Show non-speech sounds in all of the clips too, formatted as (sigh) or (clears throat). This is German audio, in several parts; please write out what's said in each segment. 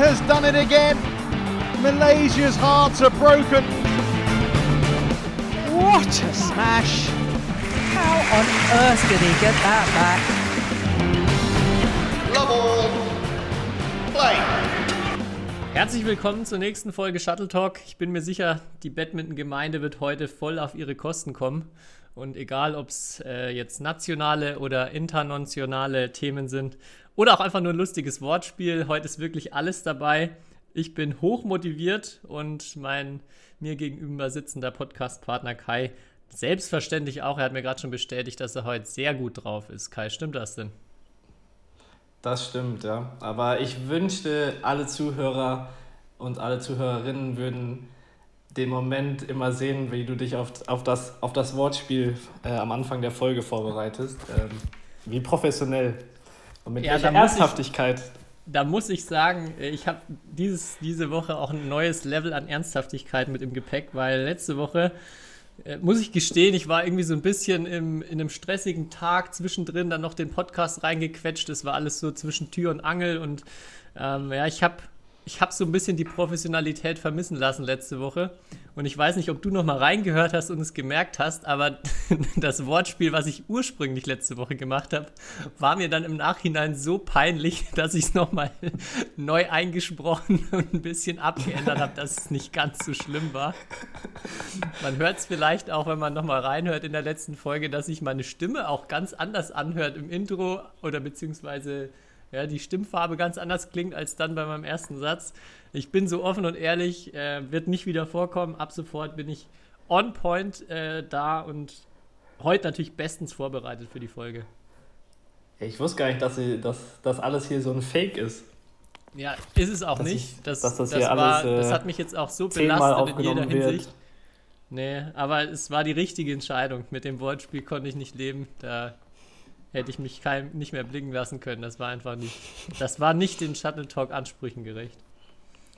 has done it again. Malaysia's hearts are broken. What a smash! How on earth did he get that back? Love all. Play. Herzlich willkommen zur nächsten Folge Shuttle Talk. Ich bin mir sicher, die Badminton-Gemeinde wird heute voll auf ihre Kosten kommen. Und egal, ob es äh, jetzt nationale oder internationale Themen sind oder auch einfach nur ein lustiges Wortspiel, heute ist wirklich alles dabei. Ich bin hoch motiviert und mein mir gegenüber sitzender Podcast-Partner Kai selbstverständlich auch. Er hat mir gerade schon bestätigt, dass er heute sehr gut drauf ist. Kai, stimmt das denn? Das stimmt, ja. Aber ich wünschte, alle Zuhörer und alle Zuhörerinnen würden den Moment immer sehen, wie du dich auf, auf, das, auf das Wortspiel äh, am Anfang der Folge vorbereitest. Ähm, wie professionell und mit Ja, welcher da muss ich- Ernsthaftigkeit. Da muss ich sagen, ich habe diese Woche auch ein neues Level an Ernsthaftigkeit mit im Gepäck, weil letzte Woche, äh, muss ich gestehen, ich war irgendwie so ein bisschen im, in einem stressigen Tag zwischendrin, dann noch den Podcast reingequetscht. Das war alles so zwischen Tür und Angel und ähm, ja, ich habe ich hab so ein bisschen die Professionalität vermissen lassen letzte Woche. Und ich weiß nicht, ob du noch mal reingehört hast und es gemerkt hast, aber (laughs) das Wortspiel, was ich ursprünglich letzte Woche gemacht habe, war mir dann im Nachhinein so peinlich, (laughs) dass ich es noch mal (laughs) neu eingesprochen und ein bisschen abgeändert habe, dass es nicht ganz so schlimm war. Man hört es vielleicht auch, wenn man noch mal reinhört in der letzten Folge, dass sich meine Stimme auch ganz anders anhört im Intro oder beziehungsweise ja, die Stimmfarbe ganz anders klingt als dann bei meinem ersten Satz. Ich bin so offen und ehrlich, äh, wird nicht wieder vorkommen. Ab sofort bin ich on point äh, da und heute natürlich bestens vorbereitet für die Folge. Ich wusste gar nicht, dass, sie, dass das alles hier so ein Fake ist. Ja, ist es auch Dass nicht. ich- das, dass das das, war, alles, äh, das hat mich jetzt auch so belastet in jeder wird. Hinsicht. Nee, aber es war die richtige Entscheidung. Mit dem Wortspiel konnte ich nicht leben. Da hätte ich mich kein, nicht mehr blicken lassen können. Das war einfach nicht. Das war nicht den Shuttle Talk Ansprüchen gerecht.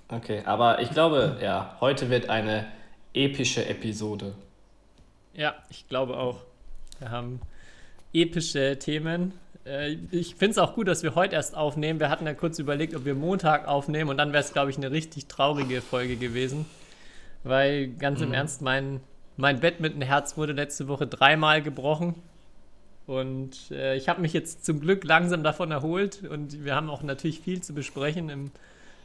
Okay, aber ich glaube, ja, heute wird eine epische Episode. Ja, ich glaube auch. Wir haben epische Themen. Äh, Ich finde es auch gut, dass wir heute erst aufnehmen. Wir hatten ja kurz überlegt, ob wir Montag aufnehmen und dann wäre es, glaube ich, eine richtig traurige Folge gewesen. Weil ganz im Ernst, mein, mein Badminton-Herz wurde letzte Woche dreimal gebrochen. Und äh, ich habe mich jetzt zum Glück langsam davon erholt und wir haben auch natürlich viel zu besprechen im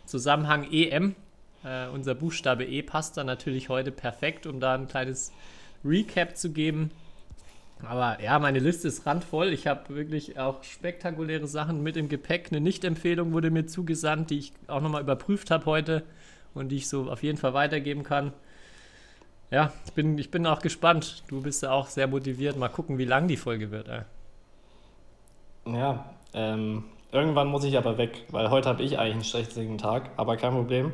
Zusammenhang EM. Äh, unser Buchstabe E passt da natürlich heute perfekt, um da ein kleines Recap zu geben. Aber ja, meine Liste ist randvoll. Ich habe wirklich auch spektakuläre Sachen mit im Gepäck. Eine Nicht-Empfehlung wurde mir zugesandt, die ich auch nochmal überprüft habe heute und die ich so auf jeden Fall weitergeben kann. Ja, ich bin, ich bin auch gespannt. Du bist ja auch sehr motiviert. Mal gucken, wie lang die Folge wird. Ey. Ja, ähm, irgendwann muss ich aber weg, weil heute habe ich eigentlich einen stressigen Tag, aber kein Problem.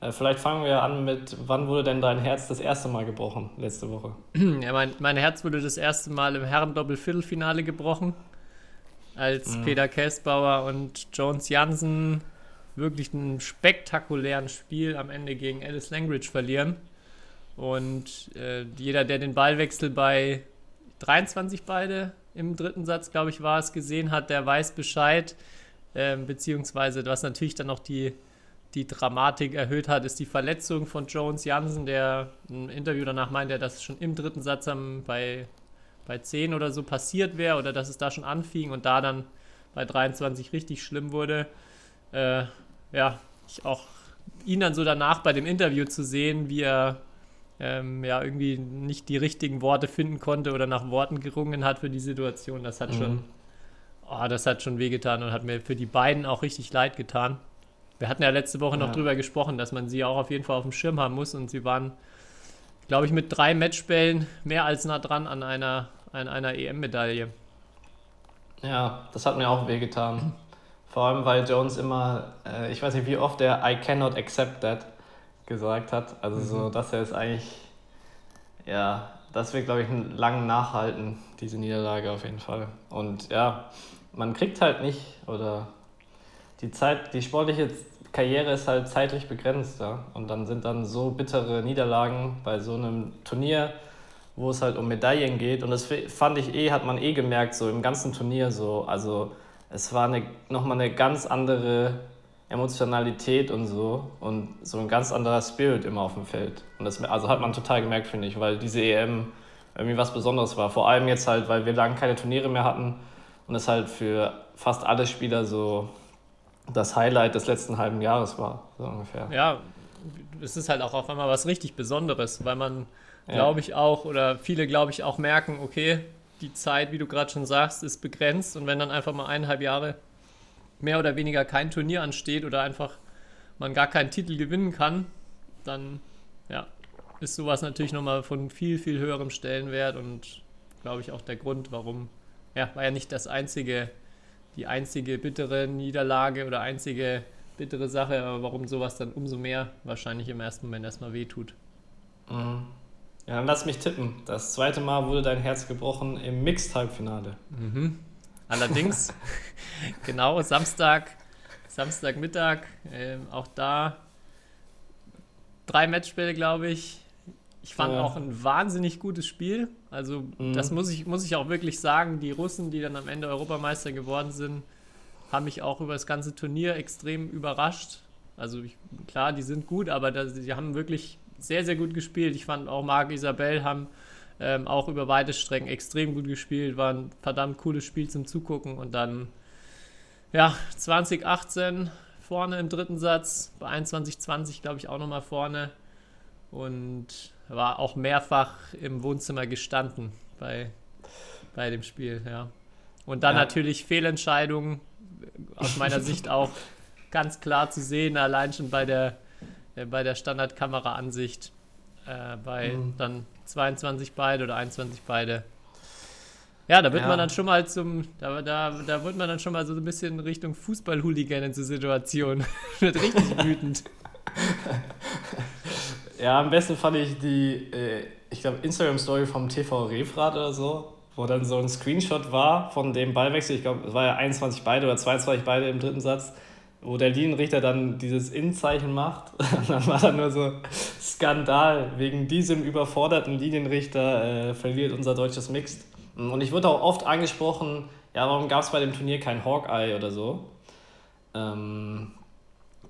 Äh, vielleicht fangen wir an mit, wann wurde denn dein Herz das erste Mal gebrochen letzte Woche? (clears throat) Ja, mein, mein Herz wurde das erste Mal im Herrendoppel-Viertelfinale gebrochen, als Peter Käsbauer und Jones Jansen wirklich einen spektakulären Spiel am Ende gegen Alice Langridge verlieren. Und äh, jeder, der den Ballwechsel bei 23 beide im dritten Satz, glaube ich, war es, gesehen hat, der weiß Bescheid. Ähm, beziehungsweise, was natürlich dann noch die, die Dramatik erhöht hat, ist die Verletzung von Jones Jansen, der im Interview danach meinte, dass es schon im dritten Satz am, bei, bei 10 oder so passiert wäre oder dass es da schon anfing und da dann bei 23 richtig schlimm wurde. Äh, ja, ich auch ihn dann so danach bei dem Interview zu sehen, wie er ähm, ja irgendwie nicht die richtigen Worte finden konnte oder nach Worten gerungen hat für die Situation, das hat schon, oh, das hat schon wehgetan und hat mir für die beiden auch richtig leid getan. Wir hatten ja letzte Woche noch Ja. drüber gesprochen, dass man sie auch auf jeden Fall auf dem Schirm haben muss und sie waren, glaube ich, mit drei Matchbällen mehr als nah dran an einer, an einer EM-Medaille. Ja, das hat mir auch wehgetan. Vor allem, weil Jones immer, äh, ich weiß nicht, wie oft er I cannot accept that gesagt hat. Also so, dass er es eigentlich, ja, das wird, glaube ich, einen langen nachhalten, diese Niederlage auf jeden Fall. Und ja, man kriegt halt nicht, oder die Zeit, die sportliche Karriere ist halt zeitlich begrenzt, ja. Und dann sind dann so bittere Niederlagen bei so einem Turnier, wo es halt um Medaillen geht. Und das fand ich eh, hat man eh gemerkt, so im ganzen Turnier so. Also es war eine, nochmal eine ganz andere Emotionalität und so und so ein ganz anderer Spirit immer auf dem Feld. Und das also hat man total gemerkt, finde ich, weil diese EM irgendwie was Besonderes war. Vor allem jetzt halt, weil wir lange keine Turniere mehr hatten und es halt für fast alle Spieler so das Highlight des letzten halben Jahres war, so ungefähr. Ja, es ist halt auch auf einmal was richtig Besonderes, weil man, ja. glaube ich, auch, oder viele, glaube ich, auch merken, okay, die Zeit, wie du gerade schon sagst, ist begrenzt und wenn dann einfach mal eineinhalb Jahre mehr oder weniger kein Turnier ansteht oder einfach man gar keinen Titel gewinnen kann, dann ja, ist sowas natürlich nochmal von viel, viel höherem Stellenwert und glaube ich auch der Grund, warum, ja, war ja nicht das einzige, die einzige bittere Niederlage oder einzige bittere Sache, aber warum sowas dann umso mehr wahrscheinlich im ersten Moment erstmal wehtut. Mhm. Ja, dann lass mich tippen. Das zweite Mal wurde dein Herz gebrochen im Mixed-Halbfinale. Mhm. Allerdings, (laughs) genau, Samstag, Samstagmittag, äh, auch da drei Matchspiele, glaube ich. Ich fand ja. auch ein wahnsinnig gutes Spiel. Also, mhm. das muss ich, muss ich auch wirklich sagen. Die Russen, die dann am Ende Europameister geworden sind, haben mich auch über das ganze Turnier extrem überrascht. Also, ich, klar, die sind gut, aber das, die haben wirklich sehr, sehr gut gespielt. Ich fand auch Marc Isabel haben ähm, auch über weite Strecken extrem gut gespielt. War ein verdammt cooles Spiel zum Zugucken. Und dann, ja, 2018 vorne im dritten Satz, bei 21-20 glaube ich auch nochmal vorne. Und war auch mehrfach im Wohnzimmer gestanden bei, bei dem Spiel, ja. Und dann ja. natürlich Fehlentscheidungen, aus meiner (laughs) Sicht auch ganz klar zu sehen, allein schon bei der, äh, bei der Standardkamera-Ansicht, äh, bei mhm. dann 22 beide oder 21 beide. Ja, da wird ja. man dann schon mal zum, da, da, da wird man dann schon mal so ein bisschen Richtung Fußball-Hooligan in so Situation. (laughs) wird richtig (laughs) wütend. Ja, am besten fand ich die, äh, ich glaube, Instagram-Story vom TV Refrat oder so, wo dann so ein Screenshot war von dem Ballwechsel. Ich glaube, es war ja 21 beide oder 22 beide im dritten Satz wo der Linienrichter dann dieses In-Zeichen macht. (laughs) Und dann war da nur so Skandal. Wegen diesem überforderten Linienrichter äh, verliert unser deutsches Mixed. Und ich wurde auch oft angesprochen, ja, warum gab es bei dem Turnier kein Hawkeye oder so? Ähm,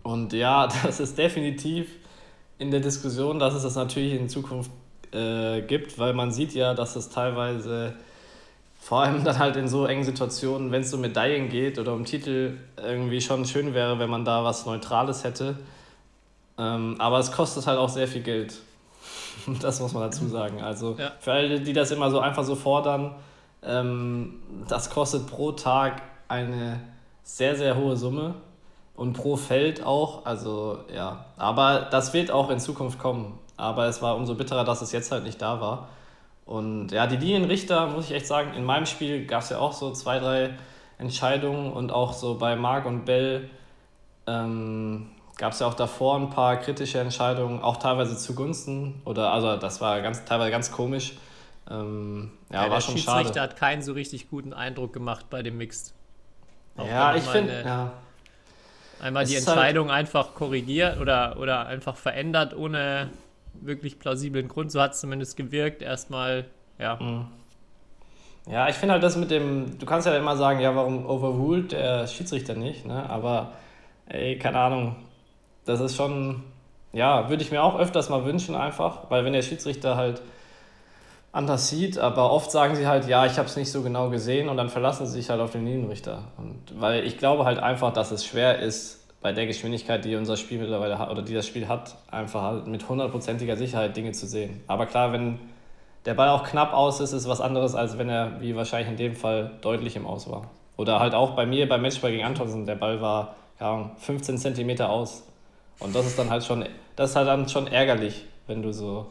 und ja, (laughs) das ist definitiv in der Diskussion, dass es das natürlich in Zukunft äh, gibt, weil man sieht ja, dass es teilweise vor allem dann halt in so engen Situationen, wenn es um Medaillen geht oder um Titel, irgendwie schon schön wäre, wenn man da was Neutrales hätte. Ähm, aber es kostet halt auch sehr viel Geld. (laughs) Das muss man dazu sagen. Also ja. für alle, die das immer so einfach so fordern, ähm, das kostet pro Tag eine sehr, sehr hohe Summe und pro Feld auch. Also ja, aber das wird auch in Zukunft kommen. Aber es war umso bitterer, dass es jetzt halt nicht da war. Und ja, die Linienrichter, muss ich echt sagen, in meinem Spiel gab es ja auch so zwei, drei Entscheidungen und auch so bei Marc und Bell ähm, gab es ja auch davor ein paar kritische Entscheidungen, auch teilweise zugunsten oder also das war ganz teilweise ganz komisch. Ähm, ja, ja, war der schon Schiedsrichter schade. hat keinen so richtig guten Eindruck gemacht bei dem Mixed. Auch ja, ich finde, ja. Einmal es die halt Entscheidung halt einfach korrigiert oder, oder einfach verändert, ohne wirklich plausiblen Grund. So hat es zumindest gewirkt. Erstmal, ja. Mhm. Ja, ich finde halt das mit dem, du kannst ja immer sagen, ja, warum overruled der Schiedsrichter nicht, ne? Aber, ey, keine Ahnung. Das ist schon, ja, würde ich mir auch öfters mal wünschen einfach, weil wenn der Schiedsrichter halt anders sieht, aber oft sagen sie halt, ja, ich habe es nicht so genau gesehen und dann verlassen sie sich halt auf den Linienrichter. Und weil ich glaube halt einfach, dass es schwer ist, bei der Geschwindigkeit, die unser Spiel mittlerweile hat oder die das Spiel hat, einfach halt mit hundertprozentiger Sicherheit Dinge zu sehen. Aber klar, wenn der Ball auch knapp aus ist, ist was anderes, als wenn er, wie wahrscheinlich in dem Fall, deutlich im Aus war. Oder halt auch bei mir beim Matchball gegen Antonsen, der Ball war ja, 15 Zentimeter aus. Und das ist dann halt schon, das ist halt dann schon ärgerlich, wenn du so.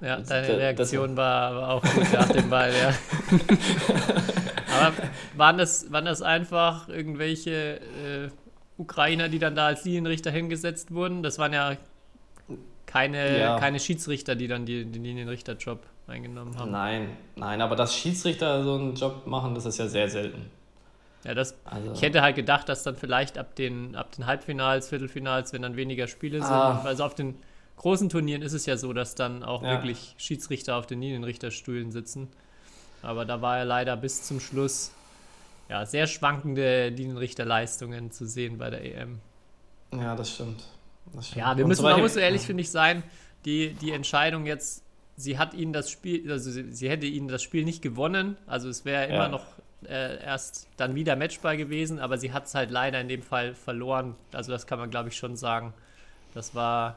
Ja, ja deine Reaktion war, war auch gut nach dem Ball, ja. (laughs) Aber waren das, waren das einfach irgendwelche äh, Ukrainer, die dann da als Linienrichter hingesetzt wurden. Das waren ja keine, ja. keine Schiedsrichter, die dann die, den Linienrichterjob eingenommen haben. Nein, nein, aber dass Schiedsrichter so einen Job machen, das ist ja sehr selten. Ja, das, also. ich hätte halt gedacht, dass dann vielleicht ab den, ab den Halbfinals, Viertelfinals, wenn dann weniger Spiele sind, ah. also auf den großen Turnieren ist es ja so, dass dann auch ja. wirklich Schiedsrichter auf den Linienrichterstühlen sitzen. Aber da war er leider bis zum Schluss ja, sehr schwankende Linienrichterleistungen zu sehen bei der EM. Ja, das stimmt. Das stimmt. Ja, wir müssen, man muss so ehrlich, finde ich, sein, die, die Entscheidung jetzt, sie hat ihnen das Spiel, also sie, sie hätte ihnen das Spiel nicht gewonnen, also es wäre immer Ja. noch äh, erst dann wieder Matchball gewesen, aber sie hat es halt leider in dem Fall verloren, also das kann man, glaube ich, schon sagen. Das war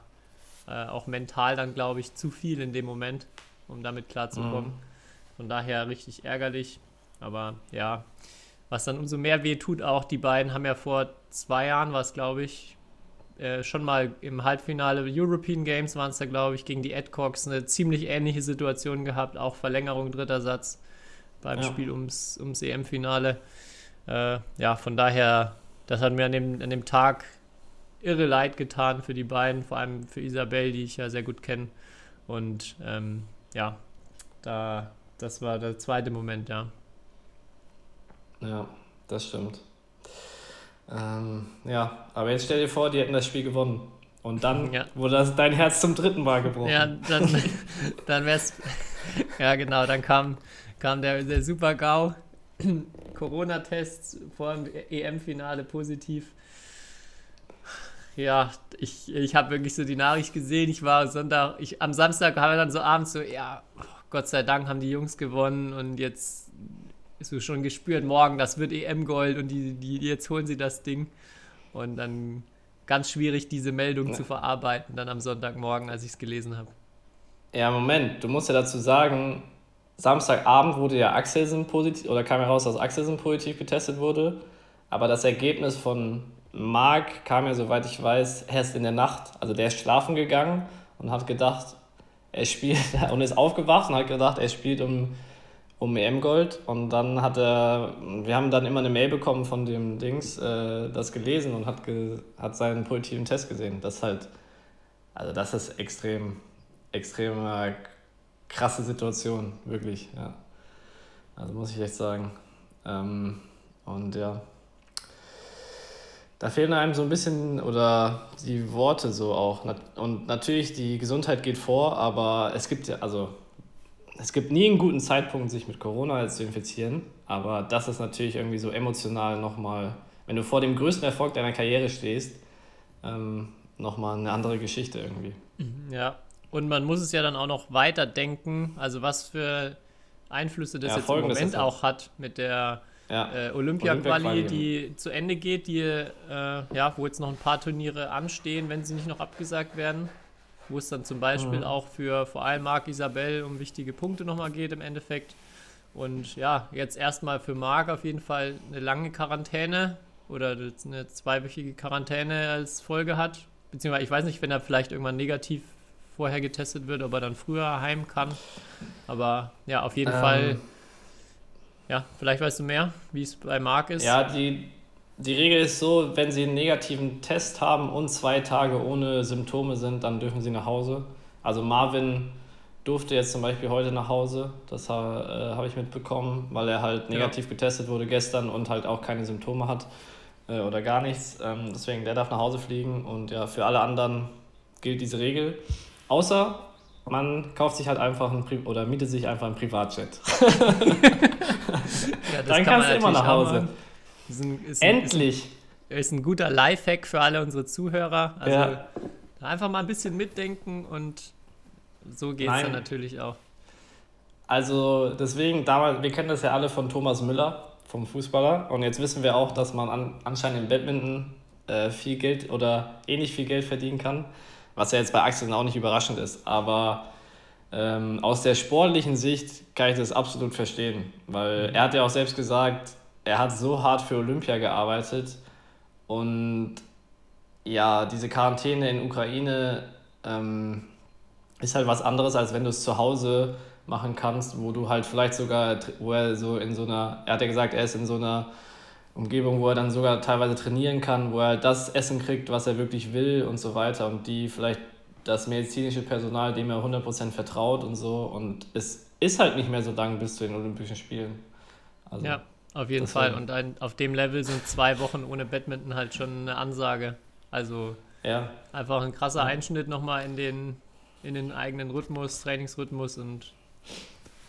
äh, auch mental dann, glaube ich, zu viel in dem Moment, um damit klarzukommen. Mhm. Von daher richtig ärgerlich, aber ja, was dann umso mehr weh tut auch, die beiden haben ja vor zwei Jahren, was glaube ich, äh, schon mal im Halbfinale European Games waren es da, glaube ich, gegen die Adcocks eine ziemlich ähnliche Situation gehabt, auch Verlängerung dritter Satz beim Ja. Spiel ums, ums EM-Finale. Äh, ja, von daher, das hat mir an dem, an dem Tag irre leid getan für die beiden, vor allem für Isabel, die ich ja sehr gut kenne. Und ähm, ja, da, das war der zweite Moment, ja. Ja, das stimmt. Ähm, ja, aber jetzt stell dir vor, die hätten das Spiel gewonnen. Und dann Ja. wurde das, dein Herz zum dritten Mal gebrochen. Ja, dann, (laughs) dann wär's. Ja, genau, dann kam, kam der, der Super-GAU. Corona-Test vor dem EM-Finale positiv. Ja, ich, ich habe wirklich so die Nachricht gesehen. Ich war Sonntag, ich, am Samstag haben wir dann so abends so, ja, Gott sei Dank haben die Jungs gewonnen und jetzt so schon gespürt, morgen, das wird EM-Gold und die, die, jetzt holen sie das Ding. Und dann ganz schwierig, diese Meldung Ja. zu verarbeiten, dann am Sonntagmorgen, als ich es gelesen habe. Ja, Moment, du musst ja dazu sagen, Samstagabend wurde ja Axelsen positiv, oder kam heraus, dass Axelsen positiv getestet wurde. Aber das Ergebnis von Marc kam ja, soweit ich weiß, erst in der Nacht. Also der ist schlafen gegangen und hat gedacht, er spielt, (laughs) und ist aufgewacht und hat gedacht, er spielt um, um EM-Gold. Und dann hat er, wir haben dann immer eine Mail bekommen von dem Dings, äh, das gelesen und hat, ge, hat seinen positiven Test gesehen. Das halt, also das ist extrem, extrem äh, krasse Situation, wirklich, ja. Also muss ich echt sagen. Ähm, und ja, da fehlen einem so ein bisschen oder die Worte so auch. Und natürlich, die Gesundheit geht vor, aber es gibt ja, also es gibt nie einen guten Zeitpunkt, sich mit Corona zu infizieren. Aber das ist natürlich irgendwie so emotional nochmal, wenn du vor dem größten Erfolg deiner Karriere stehst, ähm, nochmal eine andere Geschichte irgendwie. Ja, und man muss es ja dann auch noch weiter denken, also was für Einflüsse das Ja, jetzt im Moment auch hat mit der Ja, äh, Olympia-Quali, Olympia-Quali, die zu Ende geht, die, äh, ja, wo jetzt noch ein paar Turniere anstehen, wenn sie nicht noch abgesagt werden, wo es dann zum Beispiel Mhm. auch für vor allem Marc Isabel um wichtige Punkte nochmal geht im Endeffekt. Und ja, jetzt erstmal für Marc auf jeden Fall eine lange Quarantäne oder eine zweiwöchige Quarantäne als Folge hat. Beziehungsweise ich weiß nicht, wenn er vielleicht irgendwann negativ vorher getestet wird, ob er dann früher heim kann. Aber ja, auf jeden Ähm, Fall, ja, vielleicht weißt du mehr, wie es bei Marc ist. Ja, die, die Regel ist so, wenn Sie einen negativen Test haben und zwei Tage ohne Symptome sind, dann dürfen Sie nach Hause. Also Marvin durfte jetzt zum Beispiel heute nach Hause, das äh, habe ich mitbekommen, weil er halt Ja. negativ getestet wurde gestern und halt auch keine Symptome hat äh, oder gar nichts. Ähm, deswegen, der darf nach Hause fliegen und ja, für alle anderen gilt diese Regel. Außer man kauft sich halt einfach ein Pri oder mietet sich einfach ein Privatjet. (laughs) Ja, Dann kannst du immer nach Hause. Ist ein, ist ein, Endlich! Ist, ist ein guter Lifehack für alle unsere Zuhörer. Also Ja. einfach mal ein bisschen mitdenken und so geht es dann natürlich auch. Also deswegen, damals, wir kennen das ja alle von Thomas Müller, vom Fußballer. Und jetzt wissen wir auch, dass man an, anscheinend im Badminton äh, viel Geld oder ähnlich viel Geld verdienen kann. Was ja jetzt bei Axel auch nicht überraschend ist. Aber ähm, aus der sportlichen Sicht kann ich das absolut verstehen. Weil er hat ja auch selbst gesagt, er hat so hart für Olympia gearbeitet. Und ja, diese Quarantäne in Ukraine ähm, ist halt was anderes, als wenn du es zu Hause machen kannst, wo du halt vielleicht sogar, wo er so in so einer, er hat ja gesagt, er ist in so einer Umgebung, wo er dann sogar teilweise trainieren kann, wo er das Essen kriegt, was er wirklich will und so weiter und die vielleicht das medizinische Personal, dem er 100% vertraut und so und es ist halt nicht mehr so lang bis zu den Olympischen Spielen. Also, Ja, auf jeden das Fall. Und ein, auf dem Level sind zwei Wochen ohne Badminton halt schon eine Ansage. Also ja, einfach ein krasser Einschnitt nochmal in den, in den eigenen Rhythmus, Trainingsrhythmus und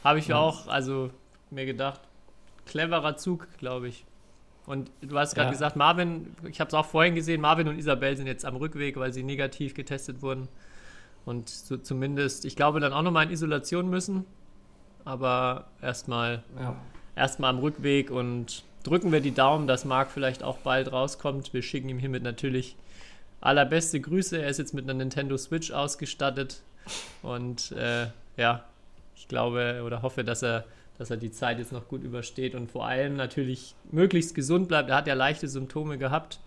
habe ich Ja. auch, also mir gedacht, cleverer Zug, glaube ich. Und du hast gerade Ja. gesagt, Marvin, ich habe es auch vorhin gesehen, Marvin und Isabel sind jetzt am Rückweg, weil sie negativ getestet wurden. Und so zumindest, ich glaube, dann auch nochmal in Isolation müssen. Aber erstmal Ja. Erstmal am Rückweg und drücken wir die Daumen, dass Marc vielleicht auch bald rauskommt. Wir schicken ihm hiermit natürlich allerbeste Grüße. Er ist jetzt mit einer Nintendo Switch ausgestattet und äh, ja, ich glaube oder hoffe, dass er, dass er die Zeit jetzt noch gut übersteht und vor allem natürlich möglichst gesund bleibt. Er hat ja leichte Symptome gehabt,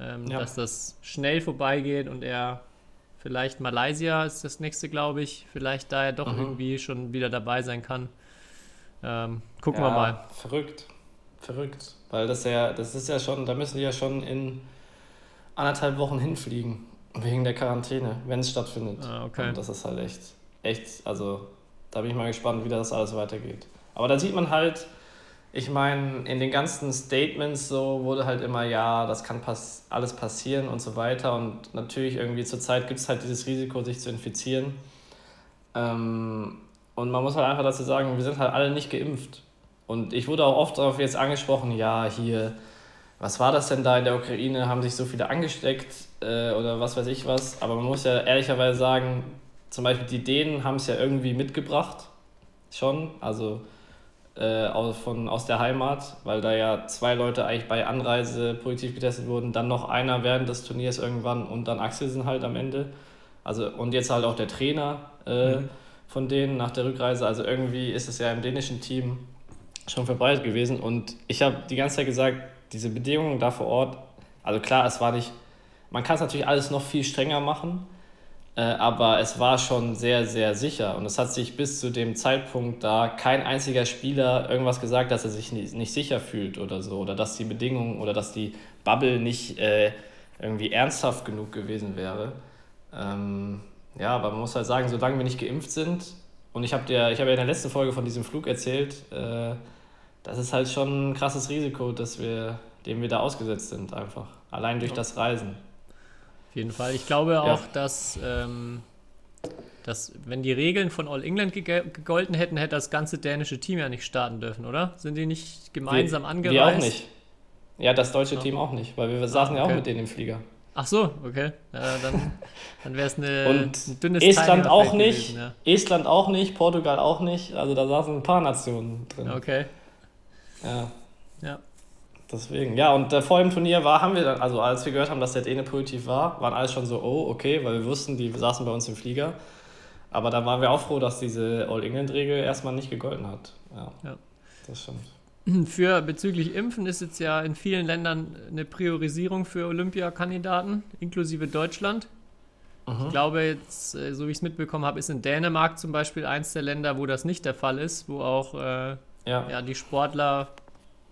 ähm, Ja. dass das schnell vorbeigeht und er vielleicht Malaysia ist das nächste, glaube ich, vielleicht da er doch Mhm. irgendwie schon wieder dabei sein kann. Ähm, gucken ja, wir mal. Verrückt. Verrückt. Weil das ja, das ist ja schon, da müssen die ja schon in anderthalb Wochen hinfliegen. Wegen der Quarantäne, wenn es stattfindet. Ah, okay. Und das ist halt echt, echt, also da bin ich mal gespannt, wie das alles weitergeht. Aber da sieht man halt, ich meine, in den ganzen Statements so wurde halt immer, ja, das kann pass alles passieren und so weiter. Und natürlich irgendwie zurzeit gibt es halt dieses Risiko, sich zu infizieren. Ähm, und man muss halt einfach dazu sagen, wir sind halt alle nicht geimpft. Und ich wurde auch oft darauf jetzt angesprochen, ja, hier, was war das denn da in der Ukraine? Haben sich so viele angesteckt äh, oder was weiß ich was? Aber man muss ja ehrlicherweise sagen, zum Beispiel die Dänen haben es ja irgendwie mitgebracht, schon, also äh, aus, von, aus der Heimat, weil da ja zwei Leute eigentlich bei Anreise positiv getestet wurden, dann noch einer während des Turniers irgendwann und dann Axelsen halt am Ende. Also, und jetzt halt auch der Trainer äh, Mhm. Von denen nach der Rückreise. Also irgendwie ist es ja im dänischen Team schon verbreitet gewesen. Und ich habe die ganze Zeit gesagt, diese Bedingungen da vor Ort, also klar, es war nicht, man kann es natürlich alles noch viel strenger machen, äh, aber es war schon sehr, sehr sicher. Und es hat sich bis zu dem Zeitpunkt da kein einziger Spieler irgendwas gesagt, dass er sich nicht, nicht sicher fühlt oder so. Oder dass die Bedingungen oder dass die Bubble nicht äh, irgendwie ernsthaft genug gewesen wäre. Ähm, ja, aber man muss halt sagen, solange wir nicht geimpft sind, und ich habe dir, ich habe ja in der letzten Folge von diesem Flug erzählt, äh, das ist halt schon ein krasses Risiko, dass wir, dem wir da ausgesetzt sind, einfach. Allein durch das Reisen. Auf jeden Fall. Ich glaube auch, dass, ähm, dass, wenn die Regeln von All England gegolten hätten, hätte das ganze dänische Team ja nicht starten dürfen, oder? Sind die nicht gemeinsam wir, angereist? Wir auch nicht. Ja, das deutsche Ja. Team auch nicht, weil wir saßen ja auch okay. mit denen im Flieger. Ach so, okay. Ja, dann dann wäre es eine, Und ein dünnes Estland auch nicht, gewesen, Estland auch nicht, Portugal auch nicht. Also da saßen ein paar Nationen drin. ja. Okay. Ja, Ja. deswegen. Ja, und äh, vor dem Turnier war, haben wir dann, also als wir gehört haben, dass der Däne positiv war, waren alle schon so, oh, okay, weil wir wussten, die saßen bei uns im Flieger. Aber da waren wir auch froh, dass diese All-England-Regel erstmal nicht gegolten hat. Ja, Ja. das stimmt. (clears throat) Für bezüglich Impfen ist jetzt ja in vielen Ländern eine Priorisierung für Olympiakandidaten, inklusive Deutschland. Ich glaube jetzt, äh, so wie ich es mitbekommen habe, ist in Dänemark zum Beispiel eins der Länder, wo das nicht der Fall ist, wo auch äh, Ja. ja, die Sportler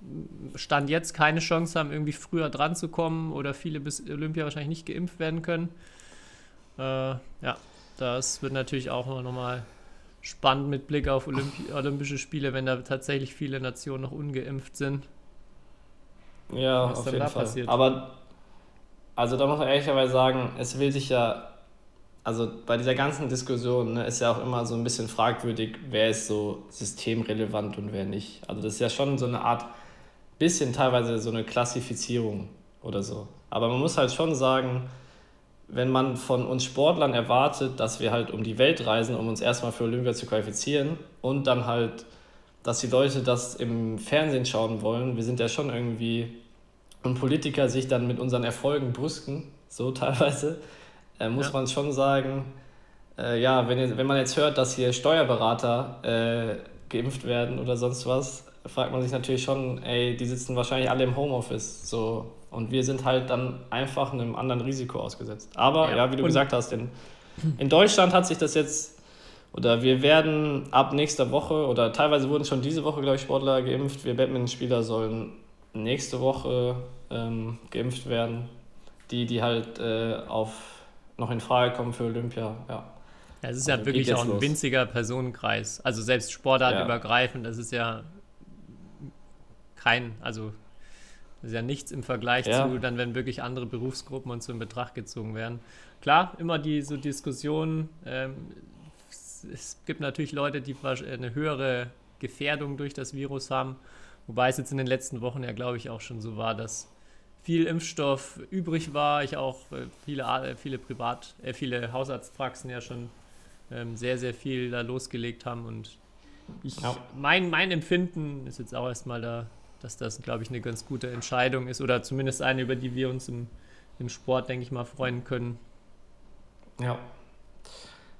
m, Stand jetzt keine Chance haben, irgendwie früher dran zu kommen oder viele bis Olympia wahrscheinlich nicht geimpft werden können. Äh, ja, das wird natürlich auch nochmal spannend mit Blick auf Olympi Olympische Spiele, wenn da tatsächlich viele Nationen noch ungeimpft sind. Ja, Was auf jeden da Fall. passiert? Aber, also da muss man ehrlicherweise sagen, es will sich ja, also bei dieser ganzen Diskussion ne, ist ja auch immer so ein bisschen fragwürdig, wer ist so systemrelevant und wer nicht. Also das ist ja schon so eine Art, bisschen teilweise so eine Klassifizierung oder so. Aber man muss halt schon sagen, wenn man von uns Sportlern erwartet, dass wir halt um die Welt reisen, um uns erstmal für Olympia zu qualifizieren und dann halt, dass die Leute das im Fernsehen schauen wollen, wir sind ja schon irgendwie und Politiker sich dann mit unseren Erfolgen brüsten, so (laughs) teilweise, äh, muss Ja. man schon sagen, äh, ja, wenn, ihr- wenn man jetzt hört, dass hier Steuerberater äh, geimpft werden oder sonst was, fragt man sich natürlich schon, ey, die sitzen wahrscheinlich alle im Homeoffice, so. Und wir sind halt dann einfach einem anderen Risiko ausgesetzt. Aber, Ja, ja, wie du und- gesagt hast, in, in Deutschland hat sich das jetzt, oder wir werden ab nächster Woche, oder teilweise wurden schon diese Woche, glaube ich, Sportler geimpft. Wir Badminton-Spieler sollen nächste Woche ähm, geimpft werden. Die, die halt äh, auf noch in Frage kommen für Olympia, ja. Ja, es ist ja Also wirklich geht auch ein los. winziger Personenkreis. Also selbst sportartübergreifend, das ist ja kein, also das ist ja nichts im Vergleich Ja. zu, dann wenn wirklich andere Berufsgruppen und so in Betracht gezogen werden. Klar, immer die so Diskussionen, ähm, es, gibt natürlich Leute, die wahrsch- eine höhere Gefährdung durch das Virus haben Wobei es jetzt in den letzten Wochen ja, glaube ich, auch schon so war, dass viel Impfstoff übrig war. Ich auch äh, viele, äh, viele Privat, äh, viele Hausarztpraxen ja schon ähm, sehr, sehr viel da losgelegt haben. Und ich, mein, mein Empfinden ist jetzt auch erstmal da, dass das, glaube ich, eine ganz gute Entscheidung ist oder zumindest eine, über die wir uns im, im Sport, denke ich mal, freuen können. Ja.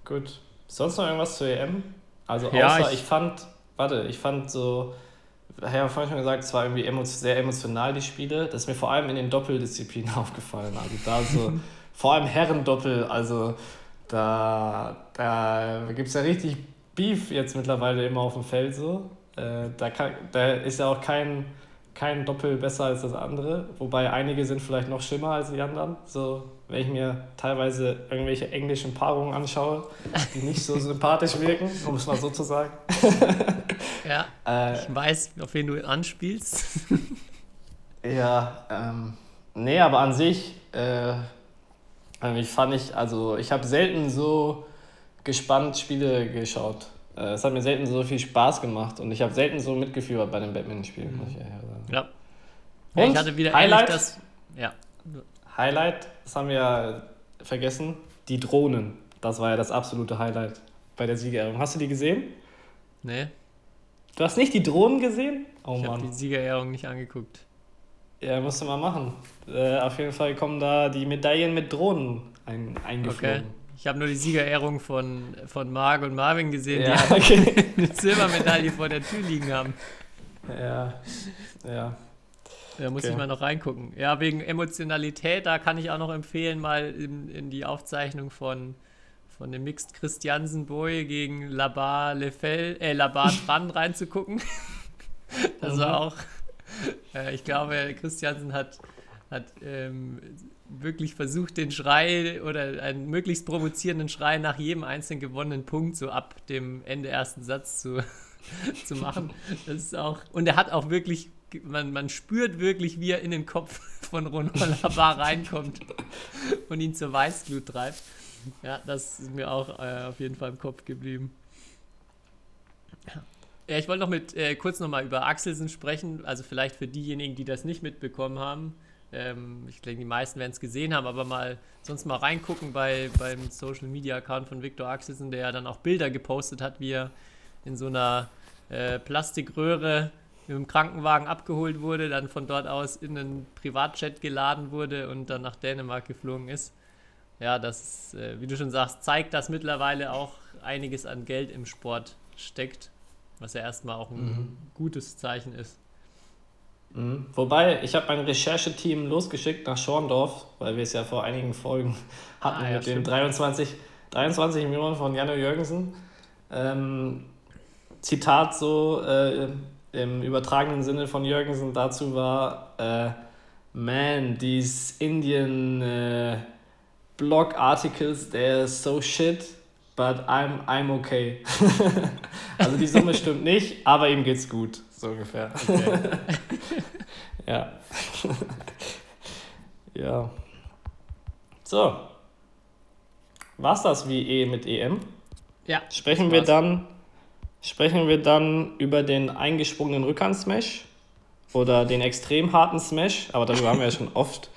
Gut. Sonst noch irgendwas zur EM? Also außer ja, ich, ich fand, warte, ich fand so, ich habe vorhin schon gesagt, es war irgendwie emo sehr emotional, die Spiele. Das ist mir vor allem in den Doppeldisziplinen (laughs) aufgefallen. Also da so, (laughs) vor allem Herrendoppel, also da, da gibt es ja richtig Beef jetzt mittlerweile immer auf dem Feld so. Äh, da, kann, da ist ja auch kein, kein Doppel besser als das andere, wobei einige sind vielleicht noch schlimmer als die anderen. So, wenn ich mir teilweise irgendwelche englischen Paarungen anschaue, die nicht so (laughs) sympathisch wirken, um es mal so zu sagen. (laughs) Ja, äh, ich weiß, auf wen du anspielst. (laughs) ja, ähm, nee, aber an sich, äh, ich fand ich, also ich habe selten so gespannt Spiele geschaut. Äh, es hat mir selten so viel Spaß gemacht und ich habe selten so mitgeführt bei den Batman-Spielen, muss ich ja sagen. Ja. Und ich hatte wieder Highlight, das. Ja. Highlight, das haben wir ja vergessen, die Drohnen. Das war ja das absolute Highlight bei der Siegerehrung. Hast du die gesehen? Nee. Du hast nicht die Drohnen gesehen? Oh ich habe die Siegerehrung nicht angeguckt. Ja, musst du mal machen. Äh, auf jeden Fall kommen da die Medaillen mit Drohnen ein, eingeflogen. Okay. Ich habe nur die Siegerehrung von, von Marc und Marvin gesehen, ja, die okay. (laughs) eine Silbermedaille vor der Tür liegen haben. Ja, ja. Da muss okay. ich mal noch reingucken. Ja, wegen Emotionalität, da kann ich auch noch empfehlen, mal in, in die Aufzeichnung von, von dem Mixed Christiansen Boy gegen Labar Lefel, äh, Labar (laughs) Tran reinzugucken. das war mhm. auch, äh, ich glaube, Christiansen hat, hat ähm, wirklich versucht, den Schrei oder einen möglichst provozierenden Schrei nach jedem einzelnen gewonnenen Punkt so ab dem Ende ersten Satz zu, (laughs) zu machen. Das ist auch, und er hat auch wirklich, man, man spürt wirklich, wie er in den Kopf (laughs) von Ronald Labar reinkommt und ihn zur Weißglut treibt. Ja, das ist mir auch äh, auf jeden Fall im Kopf geblieben. Ja, ich wollte noch mit äh, kurz nochmal über Axelsen sprechen. Also vielleicht für diejenigen, die das nicht mitbekommen haben. Ähm, ich denke, die meisten werden es gesehen haben, aber mal sonst mal reingucken bei, beim Social Media Account von Viktor Axelsen, der ja dann auch Bilder gepostet hat, wie er in so einer äh, Plastikröhre mit dem Krankenwagen abgeholt wurde, dann von dort aus in einen Privatchat geladen wurde und dann nach Dänemark geflogen ist ja, das, äh, wie du schon sagst, zeigt, dass mittlerweile auch einiges an Geld im Sport steckt, was ja erstmal auch ein mhm. gutes Zeichen ist. Mhm. Wobei, ich habe mein Rechercheteam losgeschickt nach Schorndorf, weil wir es ja vor einigen Folgen (laughs) hatten ah, ja, mit stimmt. den 23, 23 Millionen von Janne Jürgensen. Ähm, Zitat so äh, im übertragenen Sinne von Jürgensen dazu war, äh, Man, these Indian uh, blog articles, they're so shit, but I'm, I'm okay. (laughs) also die Summe stimmt nicht, aber ihm geht's gut, so ungefähr. Okay. (laughs) ja. (laughs) ja. So. War's das wie E mit EM? Ja. Sprechen wir dann sprechen wir dann über den eingesprungenen Rückhand-Smash oder den extrem harten Smash, aber darüber haben wir ja schon (laughs) oft,